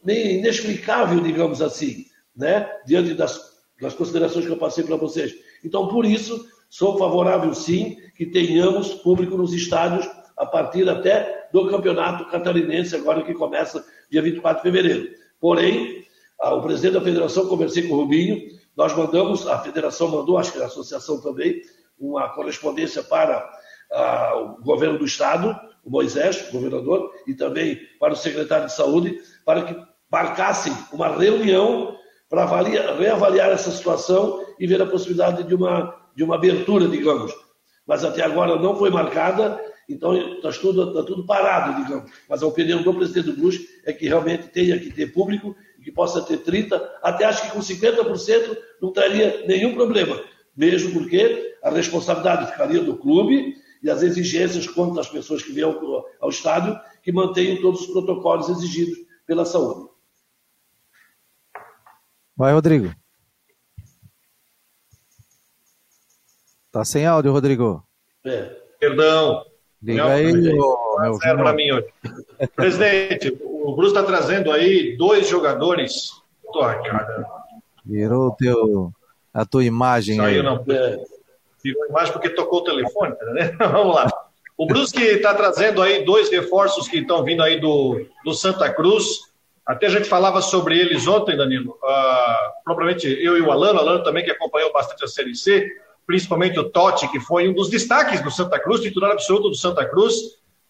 meio inexplicável, digamos assim, né? diante das das considerações que eu passei para vocês. Então, por isso, sou favorável, sim, que tenhamos público nos estádios a partir até do campeonato catarinense, agora que começa dia 24 de fevereiro. Porém, o presidente da federação, conversei com o Rubinho, nós mandamos, a federação mandou, acho que a associação também, uma correspondência para o governo do estado, o Moisés, o governador, e também para o secretário de saúde, para que marcassem uma reunião para reavaliar essa situação e ver a possibilidade de uma, de uma abertura, digamos. Mas até agora não foi marcada, então está tudo, está tudo parado, digamos. Mas a opinião do presidente do Bush é que realmente tenha que ter público e que possa ter 30%, até acho que com 50% não traria nenhum problema, mesmo porque a responsabilidade ficaria do clube e as exigências quanto às pessoas que vêm ao, ao estádio que mantenham todos os protocolos exigidos pela saúde. Vai, Rodrigo. Tá sem áudio, Rodrigo. É. Perdão. Liga aí, o meu para mim hoje. Presidente, o Bruce está trazendo aí dois jogadores. Tô, cara. Virou teu, a tua imagem Saiu, aí. não. Virou a imagem porque tocou o telefone, né? [laughs] Vamos lá. O Brusque está trazendo aí dois reforços que estão vindo aí do, do Santa Cruz. Até a gente falava sobre eles ontem, Danilo. Uh, propriamente eu e o Alano, Alano também que acompanhou bastante a Série C, principalmente o Totti, que foi um dos destaques do Santa Cruz, titular absoluto do Santa Cruz.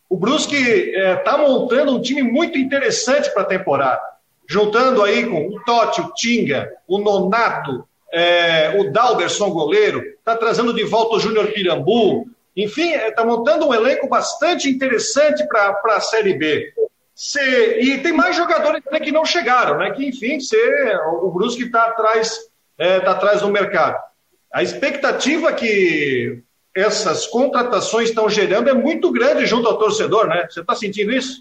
O Brusque está eh, montando um time muito interessante para a temporada, juntando aí com o Totti, o Tinga, o Nonato, eh, o Dalberson goleiro, está trazendo de volta o Júnior Pirambu, enfim, está eh, montando um elenco bastante interessante para a Série B. Se, e tem mais jogadores que não chegaram, né? Que, enfim, se, o Brusque está atrás, é, tá atrás do mercado. A expectativa que essas contratações estão gerando é muito grande junto ao torcedor, né? Você está sentindo isso?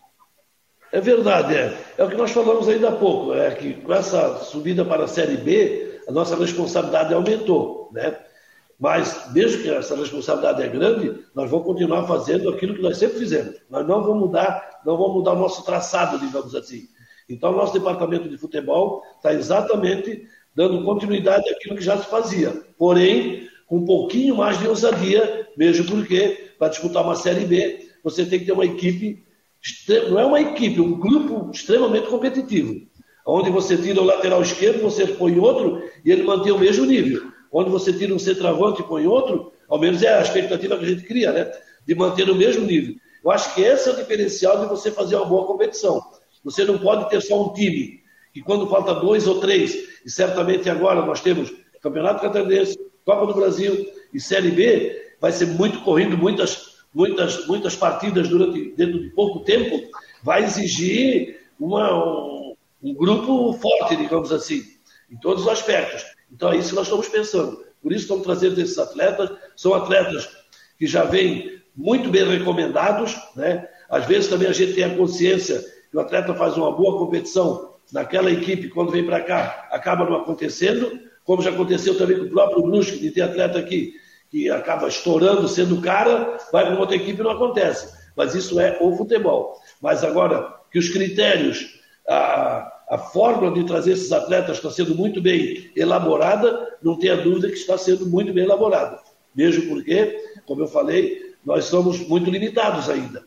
É verdade, é. É o que nós falamos ainda há pouco, é que com essa subida para a Série B, a nossa responsabilidade aumentou, né? Mas, mesmo que essa responsabilidade é grande, nós vamos continuar fazendo aquilo que nós sempre fizemos. Nós não vamos mudar, não vamos mudar o nosso traçado, digamos assim. Então, nosso departamento de futebol está exatamente dando continuidade àquilo que já se fazia. Porém, com um pouquinho mais de ousadia, mesmo porque, para disputar uma Série B, você tem que ter uma equipe, não é uma equipe, um grupo extremamente competitivo. Onde você tira o lateral esquerdo, você põe outro e ele mantém o mesmo nível onde você tira um centroavante e põe outro, ao menos é a expectativa que a gente cria, né? De manter o mesmo nível. Eu acho que esse é o diferencial de você fazer uma boa competição. Você não pode ter só um time, que quando falta dois ou três, e certamente agora nós temos Campeonato Catarinense, Copa do Brasil e Série B, vai ser muito corrido, muitas, muitas, muitas partidas durante, dentro de pouco tempo, vai exigir uma, um, um grupo forte, digamos assim, em todos os aspectos. Então é isso que nós estamos pensando. Por isso estamos trazendo esses atletas. São atletas que já vêm muito bem recomendados. Né? Às vezes também a gente tem a consciência que o atleta faz uma boa competição naquela equipe, quando vem para cá, acaba não acontecendo, como já aconteceu também com o próprio Brusque, de ter atleta aqui que acaba estourando, sendo cara, vai para outra equipe e não acontece. Mas isso é o futebol. Mas agora que os critérios, a, a fórmula de trazer esses atletas está sendo muito bem elaborada, não tenha dúvida que está sendo muito bem elaborada. Mesmo porque, como eu falei, nós somos muito limitados ainda.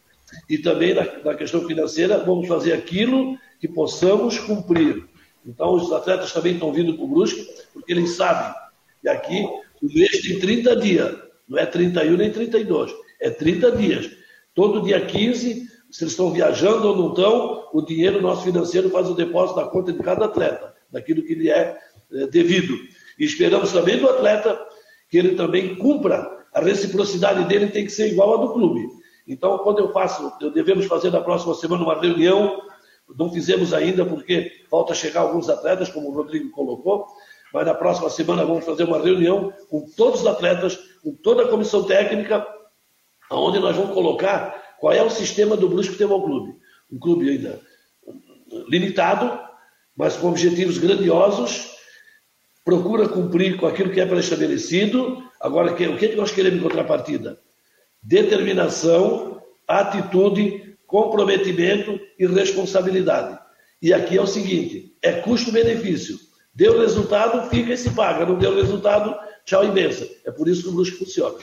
E também na, na questão financeira, vamos fazer aquilo que possamos cumprir. Então, os atletas também estão vindo para o Brusque, porque eles sabem que aqui o mês tem 30 dias, não é 31 nem 32, é 30 dias. Todo dia 15 se eles estão viajando ou não estão, o dinheiro nosso financeiro faz o depósito na conta de cada atleta, daquilo que lhe é, é devido. E esperamos também do atleta que ele também cumpra, a reciprocidade dele tem que ser igual à do clube. Então, quando eu faço, eu devemos fazer na próxima semana uma reunião, não fizemos ainda porque falta chegar alguns atletas, como o Rodrigo colocou, mas na próxima semana vamos fazer uma reunião com todos os atletas, com toda a comissão técnica, onde nós vamos colocar qual é o sistema do Brusque Futebol Clube? Um clube ainda limitado, mas com objetivos grandiosos, procura cumprir com aquilo que é pré-estabelecido. Agora, o que, é que nós queremos em contrapartida? Determinação, atitude, comprometimento e responsabilidade. E aqui é o seguinte: é custo-benefício. Deu resultado, fica e se paga. Não deu resultado, tchau e benção. É por isso que o Brusque funciona.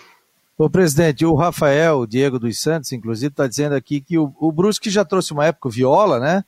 Ô, presidente, o Rafael, o Diego dos Santos, inclusive, está dizendo aqui que o, o Brusque já trouxe uma época o Viola, né?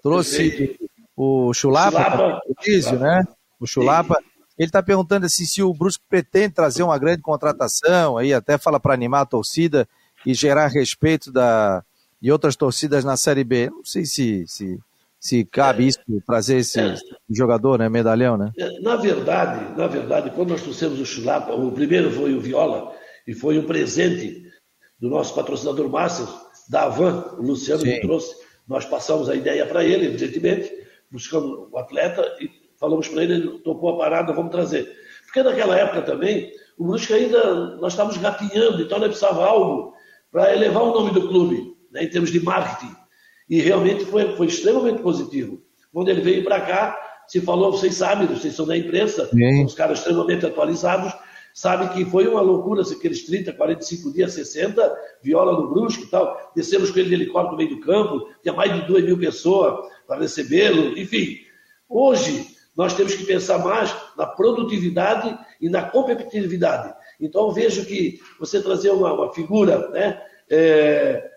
Trouxe o Chulapa, o Lísio, né? O Chulapa. Ele está perguntando assim, se o Brusque pretende trazer uma grande contratação, aí até fala para animar a torcida e gerar respeito da, de outras torcidas na Série B. Não sei se, se, se cabe isso, trazer esse é. jogador, né? Medalhão, né? É, na verdade, na verdade, quando nós trouxemos o Chulapa, o primeiro foi o Viola, e foi um presente do nosso patrocinador Márcio, da Avan, o Luciano Sim. que trouxe. Nós passamos a ideia para ele, evidentemente, buscamos o atleta e falamos para ele, ele topou a parada, vamos trazer. Porque naquela época também, o Brusque ainda, nós estávamos gatinhando, então ele precisava algo para elevar o nome do clube, né, em termos de marketing. E realmente foi, foi extremamente positivo. Quando ele veio para cá, se falou, vocês sabem, vocês são da imprensa, Sim. são os caras extremamente atualizados, sabe que foi uma loucura aqueles 30, 45 dias, 60, viola no Brusco e tal. Descemos com ele de helicóptero no meio do campo, tinha mais de 2 mil pessoas para recebê-lo, enfim. Hoje, nós temos que pensar mais na produtividade e na competitividade. Então, vejo que você trazer uma, uma figura né, é,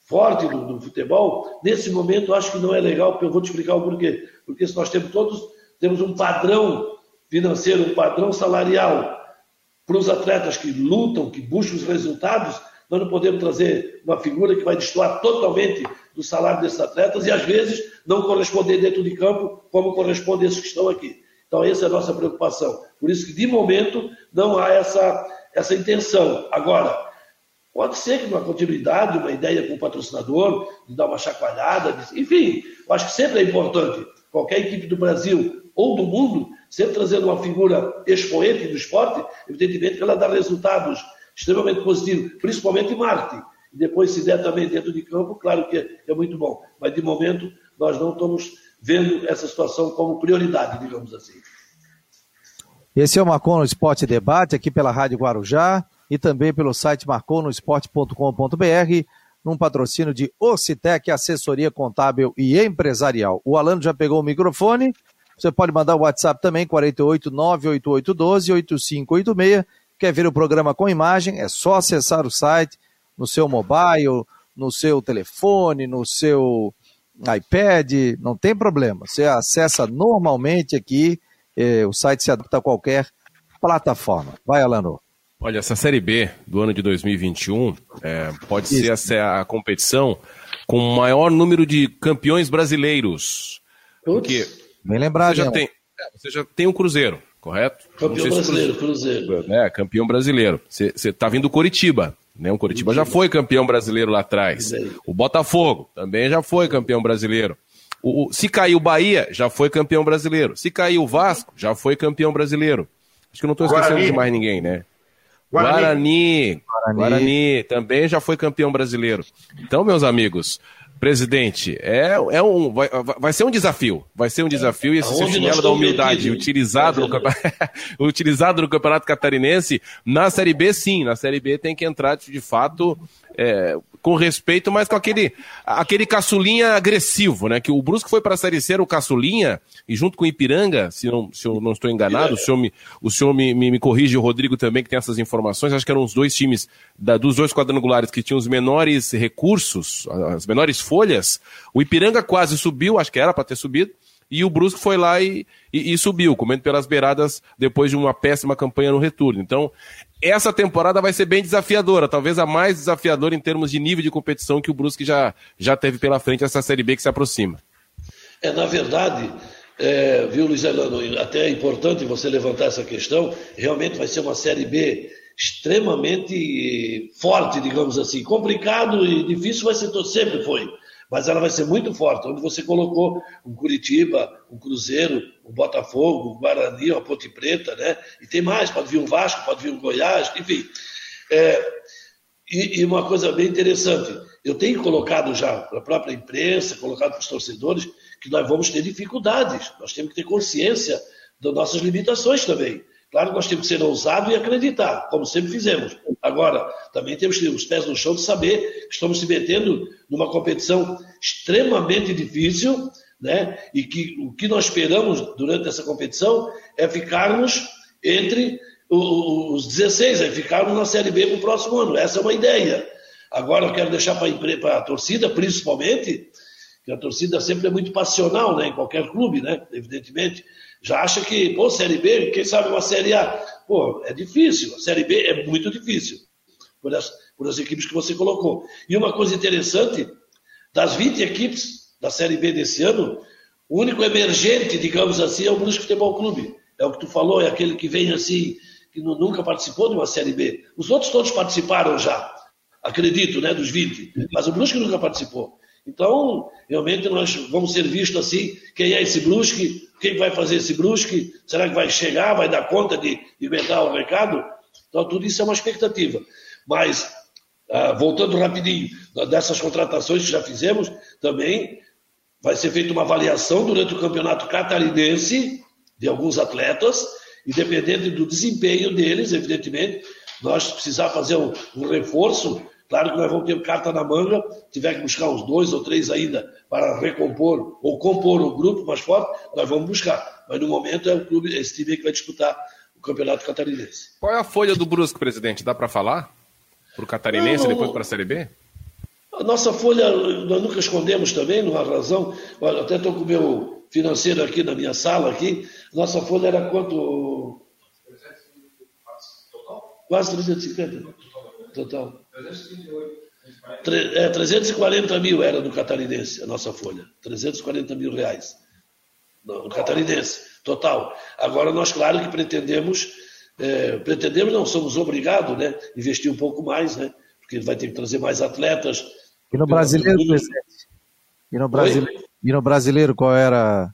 forte do, do, futebol, nesse momento, acho que não é legal, porque eu vou te explicar o porquê. Porque se nós temos todos, temos um padrão financeiro, um padrão salarial para os atletas que lutam, que buscam os resultados, nós não podemos trazer uma figura que vai destoar totalmente do salário desses atletas e, às vezes, não corresponder dentro de campo como corresponde esses que estão aqui. Então, essa é a nossa preocupação. Por isso que, de momento, não há essa, essa intenção. Agora, pode ser que uma continuidade, uma ideia com o patrocinador, de dar uma chacoalhada, de... enfim, eu acho que sempre é importante. Qualquer equipe do Brasil ou do mundo, sempre trazendo uma figura expoente do esporte, evidentemente que ela dá resultados extremamente positivos, principalmente em marketing. Depois, se der também dentro de campo, claro que é, é muito bom. Mas, de momento, nós não estamos vendo essa situação como prioridade, digamos assim. Esse é o Marcon no Esporte Debate, aqui pela Rádio Guarujá e também pelo site marconosport.com.br, num patrocínio de Ocitec, assessoria contábil e empresarial. O Alano já pegou o microfone, você pode mandar o WhatsApp também, 48 98812 8586. Quer ver o programa com imagem? É só acessar o site no seu mobile, no seu telefone, no seu iPad, não tem problema. Você acessa normalmente aqui, eh, o site se adapta a qualquer plataforma. Vai, Alano. Olha, essa Série B do ano de 2021 é, pode Isso. ser a, a, competição com o maior número de campeões brasileiros. Porque Bem lembrado, você já, tem, é, você já tem um Cruzeiro, correto? Campeão brasileiro, Cruzeiro. Cruzeiro. É, campeão brasileiro. Você está vindo do Coritiba. Né? O Coritiba já foi campeão brasileiro lá atrás. O Botafogo também já foi campeão brasileiro. O, o, se caiu o Bahia, já foi campeão brasileiro. Se caiu o Vasco, já foi campeão brasileiro. Acho que não estou esquecendo Guarani. de mais ninguém, né? Guarani. Guarani. Guarani. Guarani também já foi campeão brasileiro. Então, meus amigos, Presidente, é, é um, vai, vai ser um desafio. Vai ser um desafio e esse seu chinelo da humildade utilizado no, [laughs] utilizado no Campeonato Catarinense, na Série B, sim. Na Série B tem que entrar de fato é, com respeito, mas com aquele, aquele caçulinha agressivo, né? Que o Brusque foi para a Série C, o caçulinha, e junto com o Ipiranga, se, não, se eu não estou enganado, o senhor, me, o senhor me, me, me corrige, o Rodrigo também, que tem essas informações, acho que eram os dois times da, dos dois quadrangulares que tinham os menores recursos, as menores folhas. O Ipiranga quase subiu, acho que era para ter subido, e o Brusque foi lá e, e, e, subiu, comendo pelas beiradas depois de uma péssima campanha no retorno. Então, essa temporada vai ser bem desafiadora, talvez a mais desafiadora em termos de nível de competição que o Brusque já, já teve pela frente essa Série B que se aproxima. É, na verdade, é, viu, Luiz Elano, até é importante você levantar essa questão, realmente vai ser uma Série B extremamente forte, digamos assim. Complicado e difícil vai ser, sempre foi mas ela vai ser muito forte, onde você colocou um Curitiba, um Cruzeiro, um Botafogo, um Guarani, uma Ponte Preta, né? E tem mais, pode vir um Vasco, pode vir um Goiás, enfim. É, e, e, uma coisa bem interessante, eu tenho colocado já para a própria imprensa, colocado para os torcedores, que nós vamos ter dificuldades, nós temos que ter consciência das nossas limitações também. Claro que nós temos que ser ousados e acreditar, como sempre fizemos. Agora, também temos que ter os pés no chão de saber que estamos se metendo numa competição extremamente difícil, né? E que o que nós esperamos durante essa competição é ficarmos entre os 16, é ficarmos na Série B para o próximo ano. Essa é uma ideia. Agora eu quero deixar para a torcida, principalmente, que a torcida sempre é muito passional, né? Em qualquer clube, né? Evidentemente já acha que, pô, Série B, quem sabe uma Série A? Pô, é difícil. A Série B é muito difícil, por as, por as equipes que você colocou. E uma coisa interessante, das 20 equipes da Série B desse ano, o único emergente, digamos assim, é o Brusque Futebol Clube. É o que tu falou, é aquele que vem assim, que nunca participou de uma Série B. Os outros todos participaram já, acredito, né, dos 20. Mas o Brusque nunca participou. Então, realmente, nós vamos ser vistos assim, quem é esse Brusque, quem vai fazer esse Brusque, será que vai chegar, vai dar conta de inventar o mercado? Então, tudo isso é uma expectativa. Mas, ah, voltando rapidinho, dessas contratações que já fizemos, também vai ser feita uma avaliação durante o campeonato catarinense de alguns atletas, E dependendo do desempenho deles, evidentemente, nós precisar fazer um, um reforço, claro que nós vamos ter carta na manga, tiver que buscar uns dois ou três ainda para recompor ou compor o grupo mais forte, nós vamos buscar. Mas no momento é o clube, esse time que vai disputar o Campeonato Catarinense. Qual é a folha do Brusque, presidente? Dá para falar? Para o Catarinense e depois para a Série B? A nossa folha, nós nunca escondemos também, não há razão. Olha, até estou com o meu financeiro aqui na minha sala aqui. Nossa folha era quanto? Quase 350. Total. 338. É, 340 mil era no Catarinense, a nossa folha. 340 mil reais. No, Catarinense, total. Agora, nós, claro que pretendemos, é, pretendemos, não, somos obrigados, né? Investir um pouco mais, né? Porque vai ter que trazer mais atletas, e no brasileiro, presidente? E no brasileiro, e no brasileiro qual era?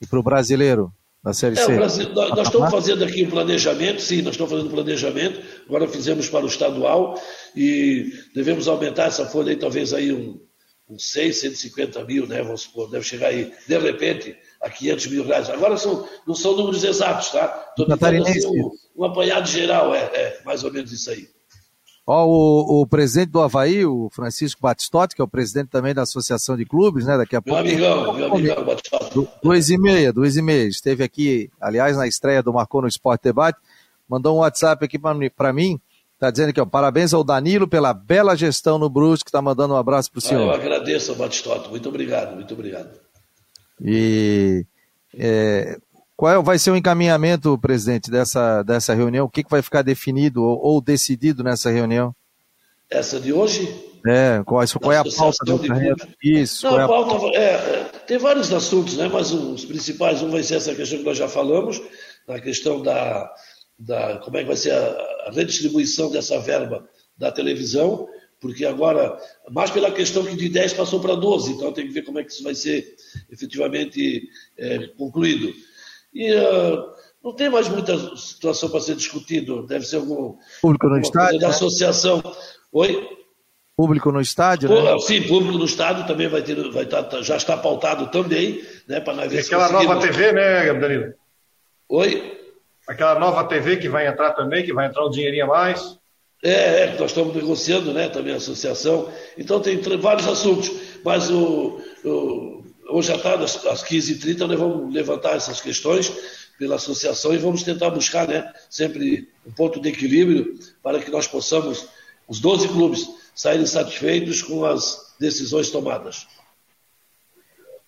E para o brasileiro da Série é, C? Brasil, nós, nós estamos fazendo aqui um planejamento, sim, nós estamos fazendo um planejamento, agora fizemos para o estadual e devemos aumentar essa folha aí, talvez aí um, uns 6, 150 mil, né? Vamos supor, deve chegar aí, de repente, a 500 mil reais. Agora são, não são números exatos, tá? Estou tentando assim, um, um apanhado geral, é, é mais ou menos isso aí. Ó, o, o, presidente do Havaí, o Francisco Batistotti, que é o presidente também da Associação de Clubes, né? Daqui a pouco. Meu amigão, meu amigão, Batistotti. Duas e meia, duas e meia. Esteve aqui, aliás, na estreia do Marcou no Esporte Debate. Mandou um WhatsApp aqui para mim. Está dizendo aqui, ó, parabéns ao Danilo pela bela gestão no Brusque, está mandando um abraço para o senhor. Ah, eu agradeço, Batistotti. Muito obrigado, muito obrigado. E é, qual é, vai ser o encaminhamento, presidente, dessa, dessa reunião? O que, que vai ficar definido ou, ou, decidido nessa reunião? Essa de hoje? É, qual, qual é a pauta do Isso. Não, é a pauta, pauta? É, tem vários assuntos, né? mas os principais, um vai ser essa questão que nós já falamos, a questão da, da como é que vai ser a, a redistribuição dessa verba da televisão, porque agora, mais pela questão que de 10 passou para 12, então tem que ver como é que isso vai ser efetivamente é, concluído. E uh, não tem mais muita situação para ser discutido. Deve ser algum. Público no estádio? Da né? associação. Oi? Público no estádio? Né? Sim, público no estádio também vai ter, vai estar, tá, já está pautado também, né? Para nós ver e aquela nova TV, né, Danilo? Oi? Aquela nova TV que vai entrar também, que vai entrar um dinheirinho a mais. É, é, nós estamos negociando, né, também a associação. Então tem vários assuntos, mas o, o hoje à tarde, às 15h30, nós vamos levantar essas questões pela associação e vamos tentar buscar né, sempre um ponto de equilíbrio para que nós possamos, os 12 clubes, saírem satisfeitos com as decisões tomadas.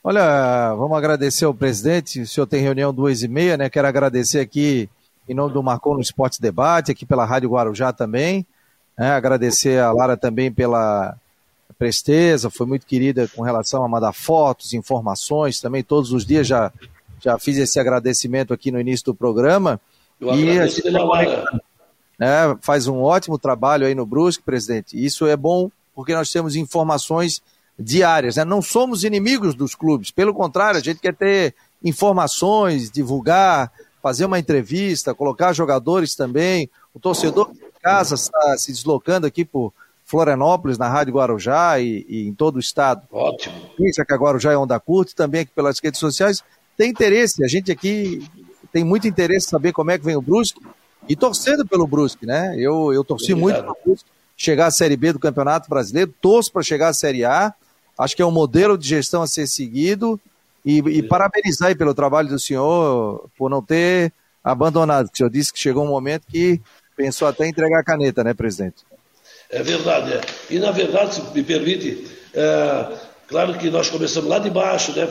Olha, vamos agradecer ao presidente. O senhor tem reunião duas e meia, né? Quero agradecer aqui em nome do Marcou no Esporte Debate, aqui pela Rádio Guarujá também. Né? Agradecer a Lara também pela presteza, foi muito querida com relação a mandar fotos, informações, também todos os dias já, já fiz esse agradecimento aqui no início do programa. Eu e a gente né, faz um ótimo trabalho aí no Brusque, presidente. Isso é bom porque nós temos informações diárias, né? não somos inimigos dos clubes, pelo contrário, a gente quer ter informações, divulgar, fazer uma entrevista, colocar jogadores também. O torcedor de casa está se deslocando aqui por Florianópolis, na Rádio Guarujá e, e em todo o estado. Ótimo. Pensa que a Guarujá é onda curta, também aqui pelas redes sociais. Tem interesse, a gente aqui tem muito interesse em saber como é que vem o Brusque e torcendo pelo Brusque, né? Eu, eu torci Obrigado. muito para o Brusque chegar à Série B do Campeonato Brasileiro, torço para chegar à Série A. Acho que é um modelo de gestão a ser seguido e, e parabenizar aí pelo trabalho do senhor por não ter abandonado. O senhor disse que chegou um momento que pensou até em entregar a caneta, né, presidente? É verdade. É. E, na verdade, se me permite, é, claro que nós começamos lá de baixo, né,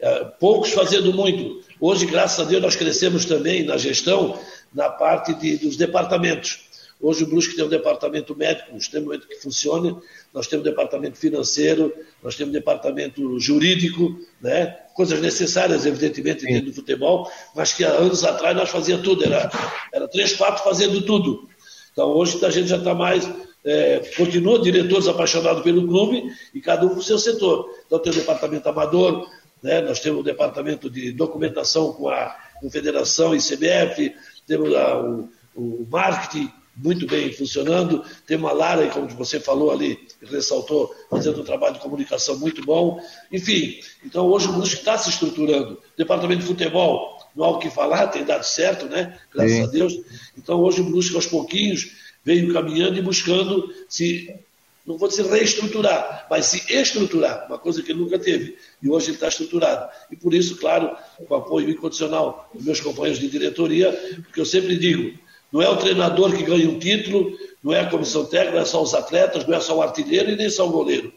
é, poucos fazendo muito. Hoje, graças a Deus, nós crescemos também na gestão, na parte de, dos departamentos. Hoje o Brusque tem um departamento médico, extremamente que funciona, nós temos um departamento financeiro, nós temos um departamento jurídico, né? coisas necessárias, evidentemente, dentro do futebol, mas que há anos atrás nós fazíamos tudo, era, era três, quatro fazendo tudo. Então hoje a gente já está mais, é, continua diretores apaixonados pelo clube e cada um o seu setor. Então tem o departamento amador, né? nós temos o departamento de documentação com a Confederação e CBF, temos a, o, o marketing muito bem funcionando, temos a Lara, como você falou ali, ressaltou, fazendo um trabalho de comunicação muito bom. Enfim, então hoje o Brusque está se estruturando. Departamento de futebol, não há o que falar, tem dado certo, né? Graças Sim. a Deus. Então hoje o Brusque aos pouquinhos veio caminhando e buscando se, não vou dizer reestruturar, mas se estruturar, uma coisa que ele nunca teve. E hoje ele está estruturado. E por isso, claro, com apoio incondicional dos meus companheiros de diretoria, porque eu sempre digo, não é o treinador que ganha um título, não é a comissão técnica, não é só os atletas, não é só o artilheiro e nem só o goleiro.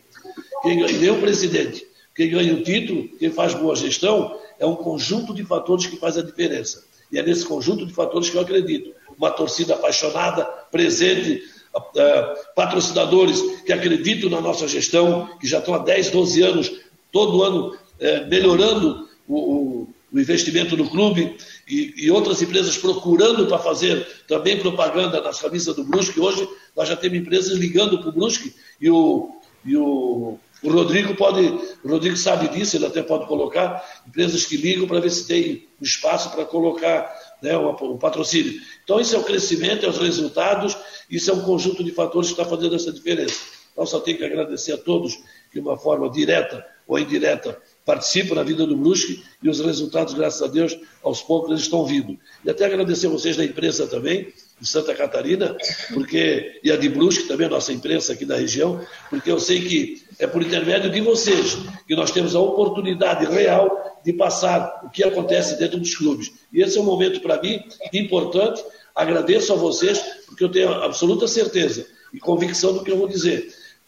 Quem ganha, nem o presidente. Quem ganha o título, quem faz boa gestão, é um conjunto de fatores que faz a diferença. E é nesse conjunto de fatores que eu acredito. Uma torcida apaixonada, presente, uh, patrocinadores que acreditam na nossa gestão, que já estão há 10, 12 anos, todo ano uh, melhorando o, o, investimento no clube e, e outras empresas procurando para fazer também propaganda nas camisas do Brusque. Hoje nós já temos empresas ligando para o Brusque e o, e o o Rodrigo pode, o Rodrigo sabe disso, ele até pode colocar empresas que ligam para ver se tem espaço para colocar né, o, o, patrocínio. Então, isso é o crescimento, é os resultados, isso é um conjunto de fatores que está fazendo essa diferença. Então, só tenho que agradecer a todos que, de uma forma direta ou indireta, participam da vida do Brusque e os resultados, graças a Deus, aos poucos eles estão vindo. E até agradecer a vocês da imprensa também, de Santa Catarina, porque e a de Brusque também, a nossa imprensa aqui da região, porque eu sei que é por intermédio de vocês que nós temos a oportunidade real de passar o que acontece dentro dos clubes. E esse é um momento para mim importante. Agradeço a vocês, porque eu tenho absoluta certeza e convicção do que eu vou dizer.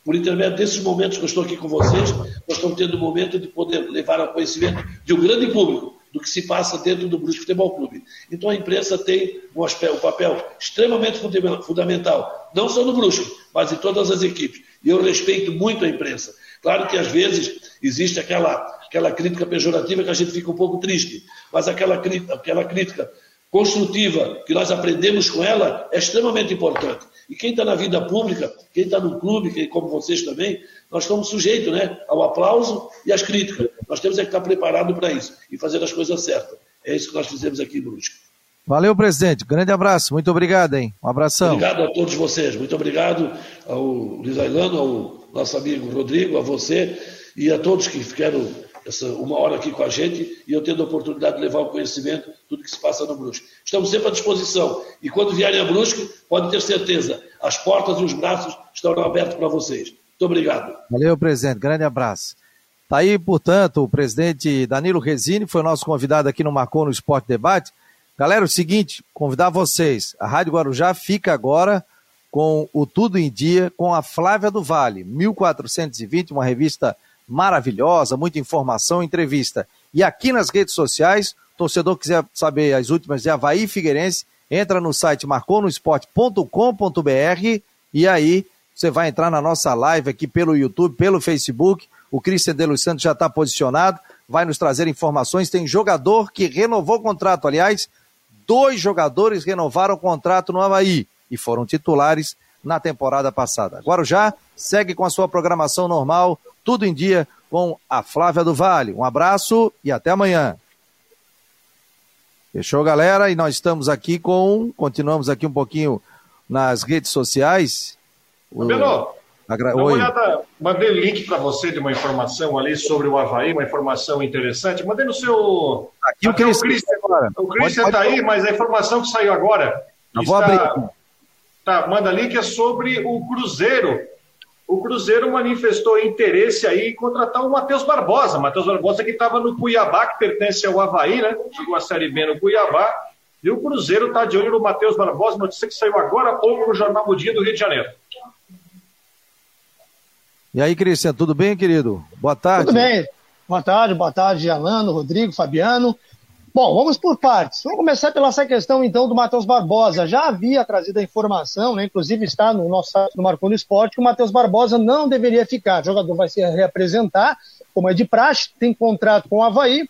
Por intermédio desses momentos que eu estou aqui com vocês, nós estamos tendo o momento de poder levar ao conhecimento de um grande público do que se passa dentro do Brusque Futebol Clube. Então a imprensa tem um, aspecto, um papel extremamente fundamental, não só no Brusque, mas em todas as equipes. E eu respeito muito a imprensa. Claro que às vezes existe aquela, aquela crítica pejorativa que a gente fica um pouco triste, mas aquela, aquela crítica construtiva que nós aprendemos com ela é extremamente importante. E quem está na vida pública, quem está no clube, quem, como vocês também, nós estamos sujeitos né, ao aplauso e às críticas. Nós temos é que estar preparados para isso e fazer as coisas certas. É isso que nós fizemos aqui em Brusque. Valeu, presidente. Grande abraço. Muito obrigado, hein? Um abração. Obrigado a todos vocês. Muito obrigado ao Luiz Ailano, ao nosso amigo Rodrigo, a você e a todos que ficaram essa uma hora aqui com a gente e eu tendo a oportunidade de levar o conhecimento tudo que se passa no Brusque. Estamos sempre à disposição e quando vierem a Brusque, podem ter certeza, as portas e os braços estarão abertos para vocês. Muito obrigado. Valeu, presidente. Grande abraço. Está aí, portanto, o presidente Danilo Resini, foi nosso convidado aqui no Marcou no Esporte Debate. Galera, é o seguinte, convidar vocês. A Rádio Guarujá fica agora com o Tudo em Dia com a Flávia do Vale, 1420, uma revista maravilhosa, muita informação, entrevista. E aqui nas redes sociais, torcedor quiser saber as últimas de Havaí Figueirense, entra no site marconosport.com.br e aí você vai entrar na nossa live aqui pelo YouTube, pelo Facebook. O Cristian de Los Santos já está posicionado, vai nos trazer informações. Tem jogador que renovou o contrato. Aliás, dois jogadores renovaram o contrato no Havaí e foram titulares na temporada passada. Agora já segue com a sua programação normal tudo em dia com a Flávia do Vale. Um abraço e até amanhã. Fechou, galera? E nós estamos aqui com. Continuamos aqui um pouquinho nas redes sociais. Fabiano, Agra... Oi. Olhada, mandei link para você de uma informação ali sobre o Havaí, uma informação interessante. Mandei no seu. Aqui o Cristian. O Cristian está aí, mas a informação que saiu agora. Eu está... vou abrir. Tá, manda link é sobre o Cruzeiro o Cruzeiro manifestou interesse aí em contratar o Matheus Barbosa. Matheus Barbosa que estava no Cuiabá, que pertence ao Havaí, né? Chegou a Série B no Cuiabá. E o Cruzeiro está de olho no Matheus Barbosa, notícia que saiu agora há pouco no Jornal Mudinho do Rio de Janeiro. E aí, Cristian, tudo bem, querido? Boa tarde. Tudo bem. Boa tarde, boa tarde, Alano, Rodrigo, Fabiano. Bom, vamos por partes. Vamos começar pela essa questão, então, do Matheus Barbosa. Já havia trazido a informação, né, inclusive está no nosso site do Marconi Esporte, que o Matheus Barbosa não deveria ficar. O jogador vai se reapresentar, como é de praxe, tem contrato com o Havaí.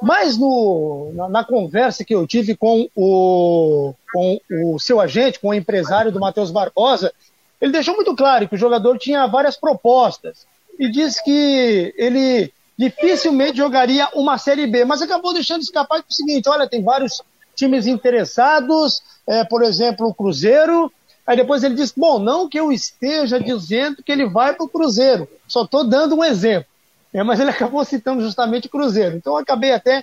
Mas no, na, na conversa que eu tive com o, com o seu agente, com o empresário do Matheus Barbosa, ele deixou muito claro que o jogador tinha várias propostas. E disse que ele dificilmente jogaria uma Série B, mas acabou deixando escapar o seguinte, olha, tem vários times interessados, é, por exemplo, o Cruzeiro, aí depois ele disse, bom, não que eu esteja dizendo que ele vai para o Cruzeiro, só estou dando um exemplo, é, mas ele [laughs] acabou citando justamente o Cruzeiro, então eu acabei até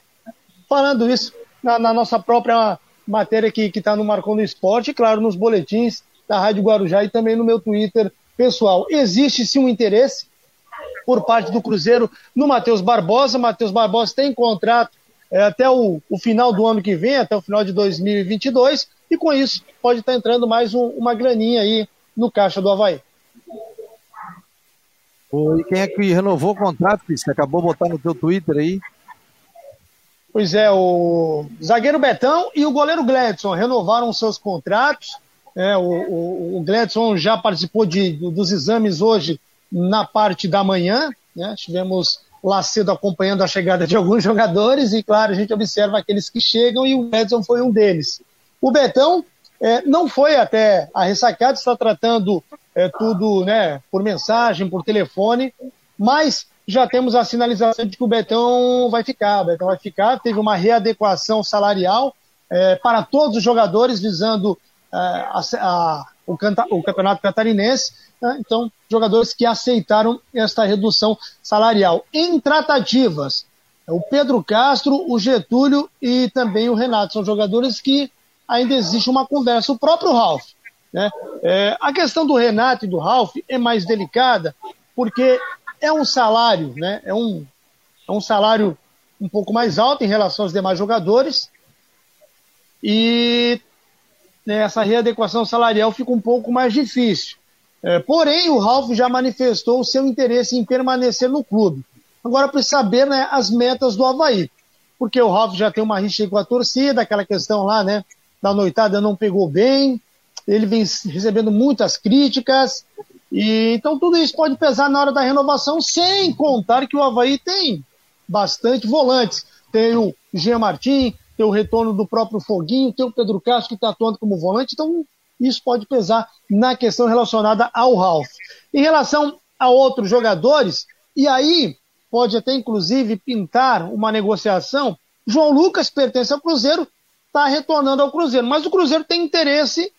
falando isso na, na nossa própria matéria que está no Marcon do Esporte, claro, nos boletins da Rádio Guarujá e também no meu Twitter pessoal. Existe sim um interesse por parte do Cruzeiro no Matheus Barbosa. Matheus Barbosa tem contrato é, até o, o, final do ano que vem, até o final de 2022, e com isso pode estar entrando mais um, uma graninha aí no caixa do Havaí. e quem é que renovou o contrato, que você acabou de botar no teu Twitter aí? Pois é, o zagueiro Betão e o goleiro Gledson renovaram seus contratos. É, o, o, o Gledson já participou de, dos exames hoje na parte da manhã. Né? Tivemos lá cedo acompanhando a chegada de alguns [laughs] jogadores e, claro, a gente observa aqueles que chegam e o Gledson foi um deles. O Betão é, não foi até a ressacada, está tratando é, tudo né, por mensagem, por telefone, mas já temos a sinalização de que o Betão vai ficar. O Betão vai ficar. Teve uma readequação salarial é, para todos os jogadores, visando é, a, o, canta, o, campeonato catarinense. Né? Então, jogadores que aceitaram esta redução salarial. Em tratativas, o Pedro Castro, o Getúlio e também o Renato são jogadores que ainda existe uma conversa. O próprio Ralf. Né? É, a questão do Renato e do Ralf é mais delicada, porque é um salário, né? É um, é um salário um pouco mais alto em relação aos demais jogadores. E né, essa readequação salarial fica um pouco mais difícil. É, porém, o Ralf já manifestou o seu interesse em permanecer no clube. Agora precisa saber né, as metas do Havaí. Porque o Ralf já tem uma rixa com a torcida, aquela questão lá, né? Da noitada não pegou bem. Ele vem recebendo muitas críticas. E, então tudo isso pode pesar na hora da renovação, sem contar que o Havaí tem bastante volantes. Tem o Jean Martin, tem o retorno do próprio Foguinho, tem o Pedro Castro que está atuando como volante, então isso pode pesar na questão relacionada ao Ralf. Em relação a outros jogadores, e aí pode até inclusive pintar uma negociação. João Lucas pertence ao Cruzeiro, está retornando ao Cruzeiro, mas o Cruzeiro tem interesse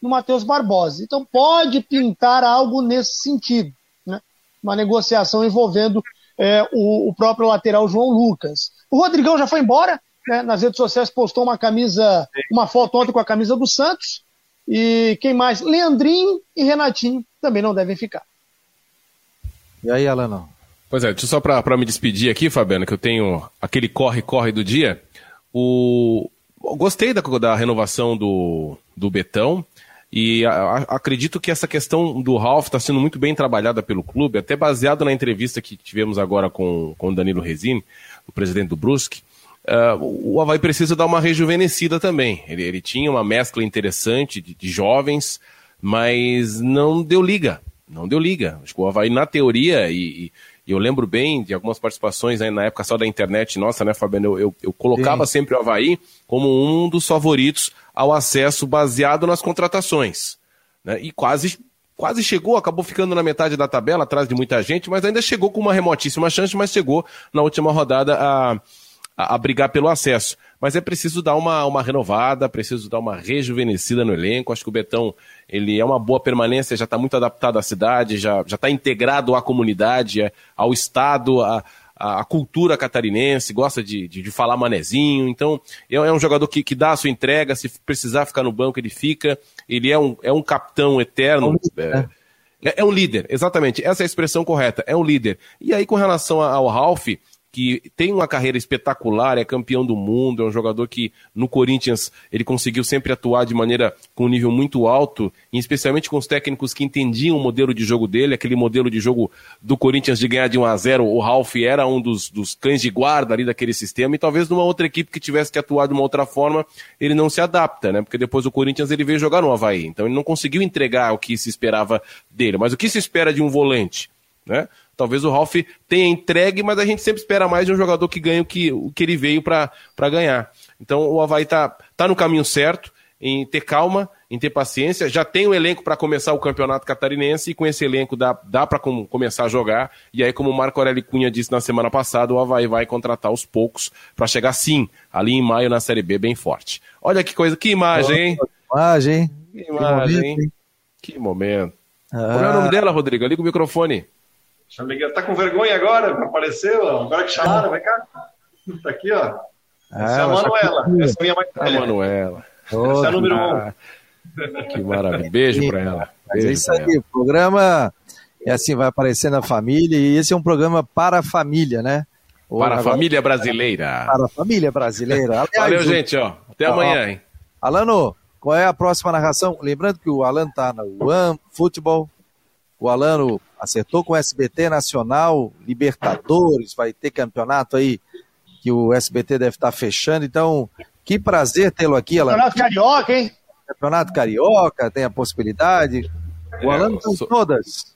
no Matheus Barbosa. Então pode pintar algo nesse sentido, né? uma negociação envolvendo é, o, o, próprio lateral João Lucas. O Rodrigão já foi embora, né? nas redes sociais postou uma camisa, uma foto ontem com a camisa do Santos. E quem mais? Leandrinho e Renatinho também não devem ficar. E aí, Alano? Pois é, só para me despedir aqui, Fabiano, que eu tenho aquele corre-corre do dia. O... Gostei da, da renovação do, do Betão. E a, a, acredito que essa questão do Ralph está sendo muito bem trabalhada pelo clube, até baseado na entrevista que tivemos agora com, com o Danilo Resini, o presidente do Brusque. Uh, o Havaí precisa dar uma rejuvenescida também. Ele, ele tinha uma mescla interessante de, de, jovens, mas não deu liga. Não deu liga. Acho que o Havaí, na teoria, e, e eu lembro bem de algumas participações aí na época só da internet nossa, né, Fabiano? Eu, eu, eu colocava Sim. sempre o Havaí como um dos favoritos ao acesso baseado nas contratações. Né? E quase, quase chegou, acabou ficando na metade da tabela, atrás de muita gente, mas ainda chegou com uma remotíssima chance, mas chegou na última rodada a, a, a brigar pelo acesso. Mas é preciso dar uma, uma renovada, preciso dar uma rejuvenescida no elenco. Acho que o Betão ele é uma boa permanência, já está muito adaptado à cidade, já está integrado à comunidade, ao estado, a, a, a cultura catarinense, gosta de, de, de, falar manezinho, então é, é um jogador que, que dá a sua entrega, se precisar ficar no banco ele fica, ele é um, é um capitão eterno. É, é, é um líder, exatamente, essa é a expressão correta, é um líder. E aí com relação ao Ralph, que tem uma carreira espetacular, é campeão do mundo, é um jogador que no Corinthians ele conseguiu sempre atuar de maneira com um nível muito alto, especialmente com os técnicos que entendiam o modelo de jogo dele, aquele modelo de jogo do Corinthians de ganhar de 1 a 0 o Ralf era um dos, dos cães de guarda ali daquele sistema, e talvez numa outra equipe que tivesse que atuar de uma outra forma, ele não se adapta, né? Porque depois o Corinthians ele veio jogar no Havaí, então ele não conseguiu entregar o que se esperava dele. Mas o que se espera de um volante? Né? Talvez o Ralf tenha entregue, mas a gente sempre espera mais de um jogador que ganhe o que, o que ele veio para ganhar. Então o Havaí está tá no caminho certo, em ter calma, em ter paciência. Já tem o elenco para começar o campeonato catarinense e com esse elenco dá, dá para com, começar a jogar. E aí, como o Marco Aurélio Cunha disse na semana passada, o Havaí vai contratar aos poucos para chegar sim, ali em maio na Série B, bem forte. Olha que coisa, que imagem, hein? Imagem, Que imagem, hein? Que momento. Ah. Qual é o nome dela, Rodrigo? Liga o microfone. Tá com vergonha agora? Apareceu? Agora que chamaram, vai cá. Tá aqui, ó. Essa é a Manuela. Essa é a minha mais A Manuela. Essa é a número um. Que maravilha. Beijo pra ela. Mas Beijo é isso aí, o programa é assim, vai aparecendo a família, e esse é um programa para a família, né? Ou Para a família brasileira. Para a família brasileira. [laughs] Aliás, Valeu, gente, ó. Até Ó, amanhã, hein? Alano, qual é a próxima narração? Lembrando que o Alan tá no One Futebol. O Alano acertou com o SBT Nacional, Libertadores, vai ter campeonato aí que o SBT deve estar fechando. Então, que prazer tê-lo aqui, Alano. Campeonato Carioca, hein? Campeonato Carioca, tem a possibilidade. O É, Alano eu estão sou- todas.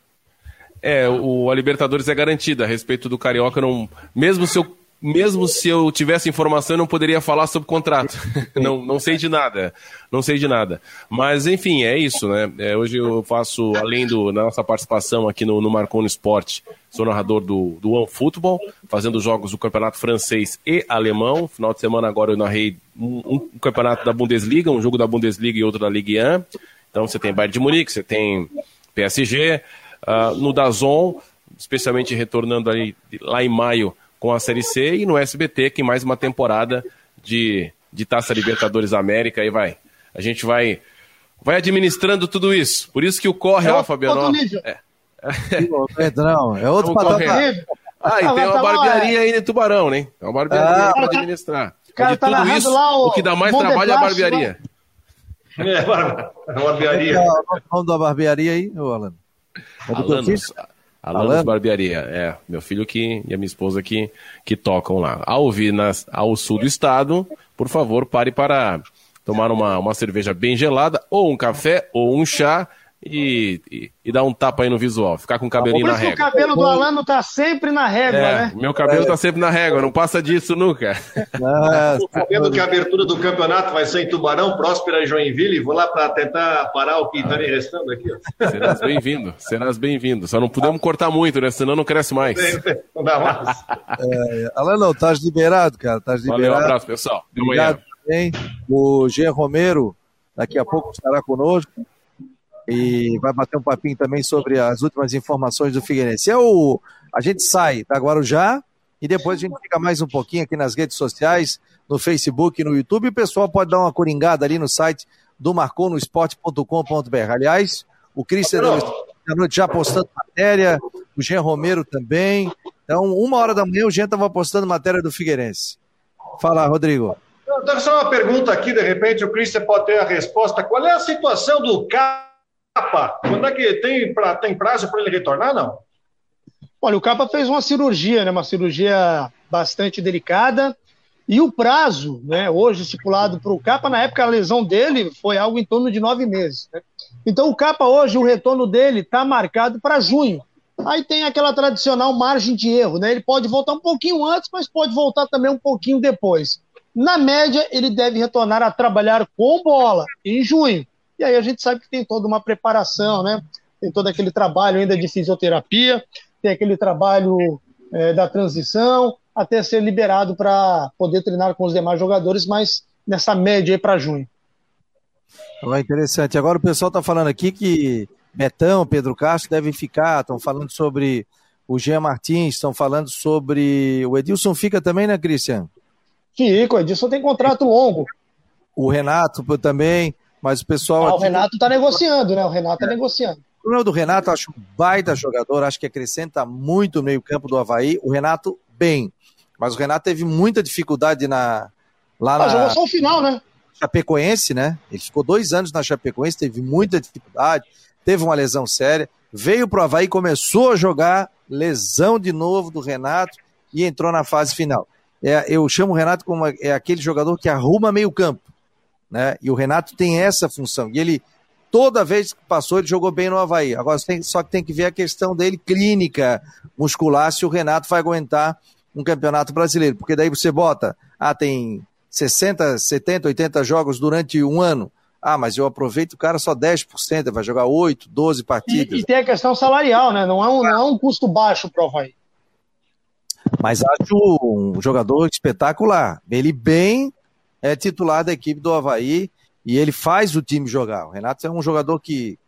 É, o, a Libertadores é garantida. A respeito do Carioca, não, mesmo se eu mesmo se eu tivesse informação, eu não poderia falar sobre contrato. [laughs] não, não sei de nada. Não sei de nada. Mas, enfim, é isso, né? É, hoje eu faço, além do, da nossa participação aqui no, no Marcou no Esporte, sou narrador do, do One Football, fazendo jogos do campeonato francês e alemão. Final de semana agora eu narrei um, um campeonato da Bundesliga, um jogo da Bundesliga e outro da Ligue 1. Então você tem Bayern de Munique, você tem PSG. ah, no Dazon, especialmente retornando ali lá em maio com a Série C e no SBT, que mais uma temporada de, de Taça Libertadores América e vai. A gente vai vai administrando tudo isso. Por isso que o corre, É ó, Fabiano. nível. é. [laughs] Não, é outro Vamos correr. patamar. Ah, e Ah, tem uma tá lá, barbearia aí em Tubarão, né? É uma barbearia Ah. para administrar. cara de tá tudo isso, lá o o que dá mais trabalho é a barbearia. É, bar- barbearia. Qual é o nome da barbearia aí, ô Alano? É Alanos? Alanos Alano? Barbearia, é. Meu filho que, e a minha esposa que, que tocam lá. Ao ouvir nas, ao sul do estado, por favor, pare para tomar uma, uma cerveja bem gelada, ou um café, ou um chá, e, e, e dar um tapa aí no visual. Ficar com o cabelinho Por na que o régua. cabelo do Alano tá sempre na régua, É, né? meu cabelo tá sempre na régua, não passa disso nunca. Ah, Sabendo que a abertura do campeonato vai ser em Tubarão, Próspera e Joinville, vou lá para tentar parar o que está me restando aqui. ó. Serás bem-vindo, serás bem-vindo. Só não podemos cortar muito, né? Senão não cresce mais. Não dá mais. Alano, estás liberado, cara. Estás Valeu, um liberado. abraço, pessoal. Até amanhã. Obrigado também. O Jean Romero, daqui a pouco estará conosco e vai bater um papinho também sobre as últimas informações do Figueirense. É o, a gente sai da Guarujá e depois a gente fica mais um pouquinho aqui nas redes sociais, no Facebook no YouTube. E o pessoal pode dar uma coringada ali no site do marconosport.com.br. Aliás, o Christian da noite já postando matéria, o Jean Romero também. Então, uma hora da manhã o Jean estava postando matéria do Figueirense. Fala, Rodrigo. Então, só uma pergunta aqui, de repente o Christian pode ter a resposta. Qual é a situação do Capa? Quando é que tem, pra, tem prazo para ele retornar, não? Olha, o Capa fez uma cirurgia, né? Uma cirurgia bastante delicada. E o prazo, né, hoje estipulado para o Capa, na época a lesão dele foi algo em torno de nove meses. né? Então o Capa hoje, o retorno dele está marcado para junho. Aí tem aquela tradicional margem de erro, né? Ele pode voltar um pouquinho antes, mas pode voltar também um pouquinho depois. Na média, ele deve retornar a trabalhar com bola em junho. E aí a gente sabe que tem toda uma preparação, né? Tem todo aquele trabalho ainda de fisioterapia, tem aquele trabalho é, da transição, até ser liberado para poder treinar com os demais jogadores, mas nessa média aí para junho. Oh, interessante. Agora o pessoal está falando aqui que Betão, Pedro Castro devem ficar, estão falando sobre o Jean Martins, estão falando sobre. O Edilson fica também, né, Cristian? Fica, o Edilson tem contrato longo. O Renato também, mas o pessoal. Ah, o Renato está negociando, né? O Renato está negociando. O problema do Renato, acho um baita jogador, acho que acrescenta muito no meio-campo do Havaí. O Renato, bem. Mas o Renato teve muita dificuldade na, lá Ah, na jogou só o final, né? Chapecoense, né? Ele ficou dois anos na Chapecoense, teve muita dificuldade, teve uma lesão séria, veio pro Havaí, começou a jogar, lesão de novo do Renato e entrou na fase final. É, eu chamo o Renato como é aquele jogador que arruma meio campo, né? E o Renato tem essa função. E ele, toda vez que passou, ele jogou bem no Havaí. Agora, tem, só que tem que ver a questão dele clínica, muscular, se o Renato vai aguentar um campeonato brasileiro. Porque daí você bota, ah, tem 60, 70, 80 jogos durante um ano. Ah, mas eu aproveito o cara só 10%, ele vai jogar 8, 12 partidas. E, e tem a questão salarial, né? Não é um, não é um custo baixo para o Havaí. Mas acho um jogador espetacular. Ele bem é titular da equipe do Havaí e ele faz o time jogar. O Renato é um jogador que,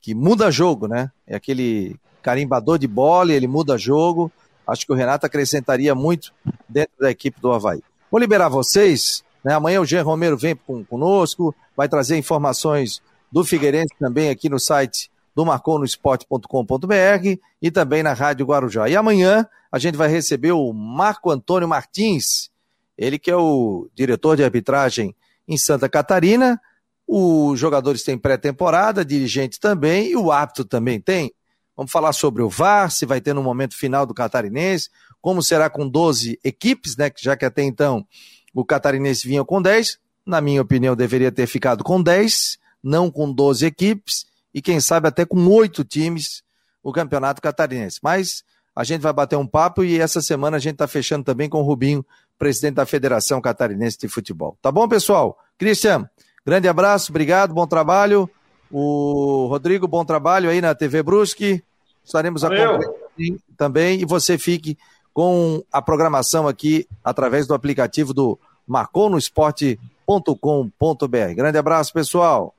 que muda jogo, né? É aquele carimbador de bola, ele muda jogo. Acho que o Renato acrescentaria muito dentro da equipe do Havaí. Vou liberar vocês. Né? Amanhã o Jean Romero vem com, conosco, vai trazer informações do Figueirense também aqui no site do marconosport.com.br e também na Rádio Guarujá. E amanhã a gente vai receber o Marco Antônio Martins, ele que é o diretor de arbitragem em Santa Catarina. Os jogadores têm pré-temporada, dirigente também, e o árbitro também tem. Vamos falar sobre o VAR, se vai ter no momento final do catarinense, como será com 12 equipes, né? Já que até então o catarinense vinha com 10. Na minha opinião, deveria ter ficado com 10, não com 12 equipes, e quem sabe até com oito times o campeonato catarinense. Mas a gente vai bater um papo e essa semana a gente está fechando também com o Rubinho, presidente da Federação Catarinense de Futebol. Tá bom, pessoal? Cristian, grande abraço, obrigado, bom trabalho. O Rodrigo, bom trabalho aí na TV Brusque. Estaremos acompanhando também e você fique com a programação aqui através do aplicativo do marconosport.com.br. Grande abraço, pessoal.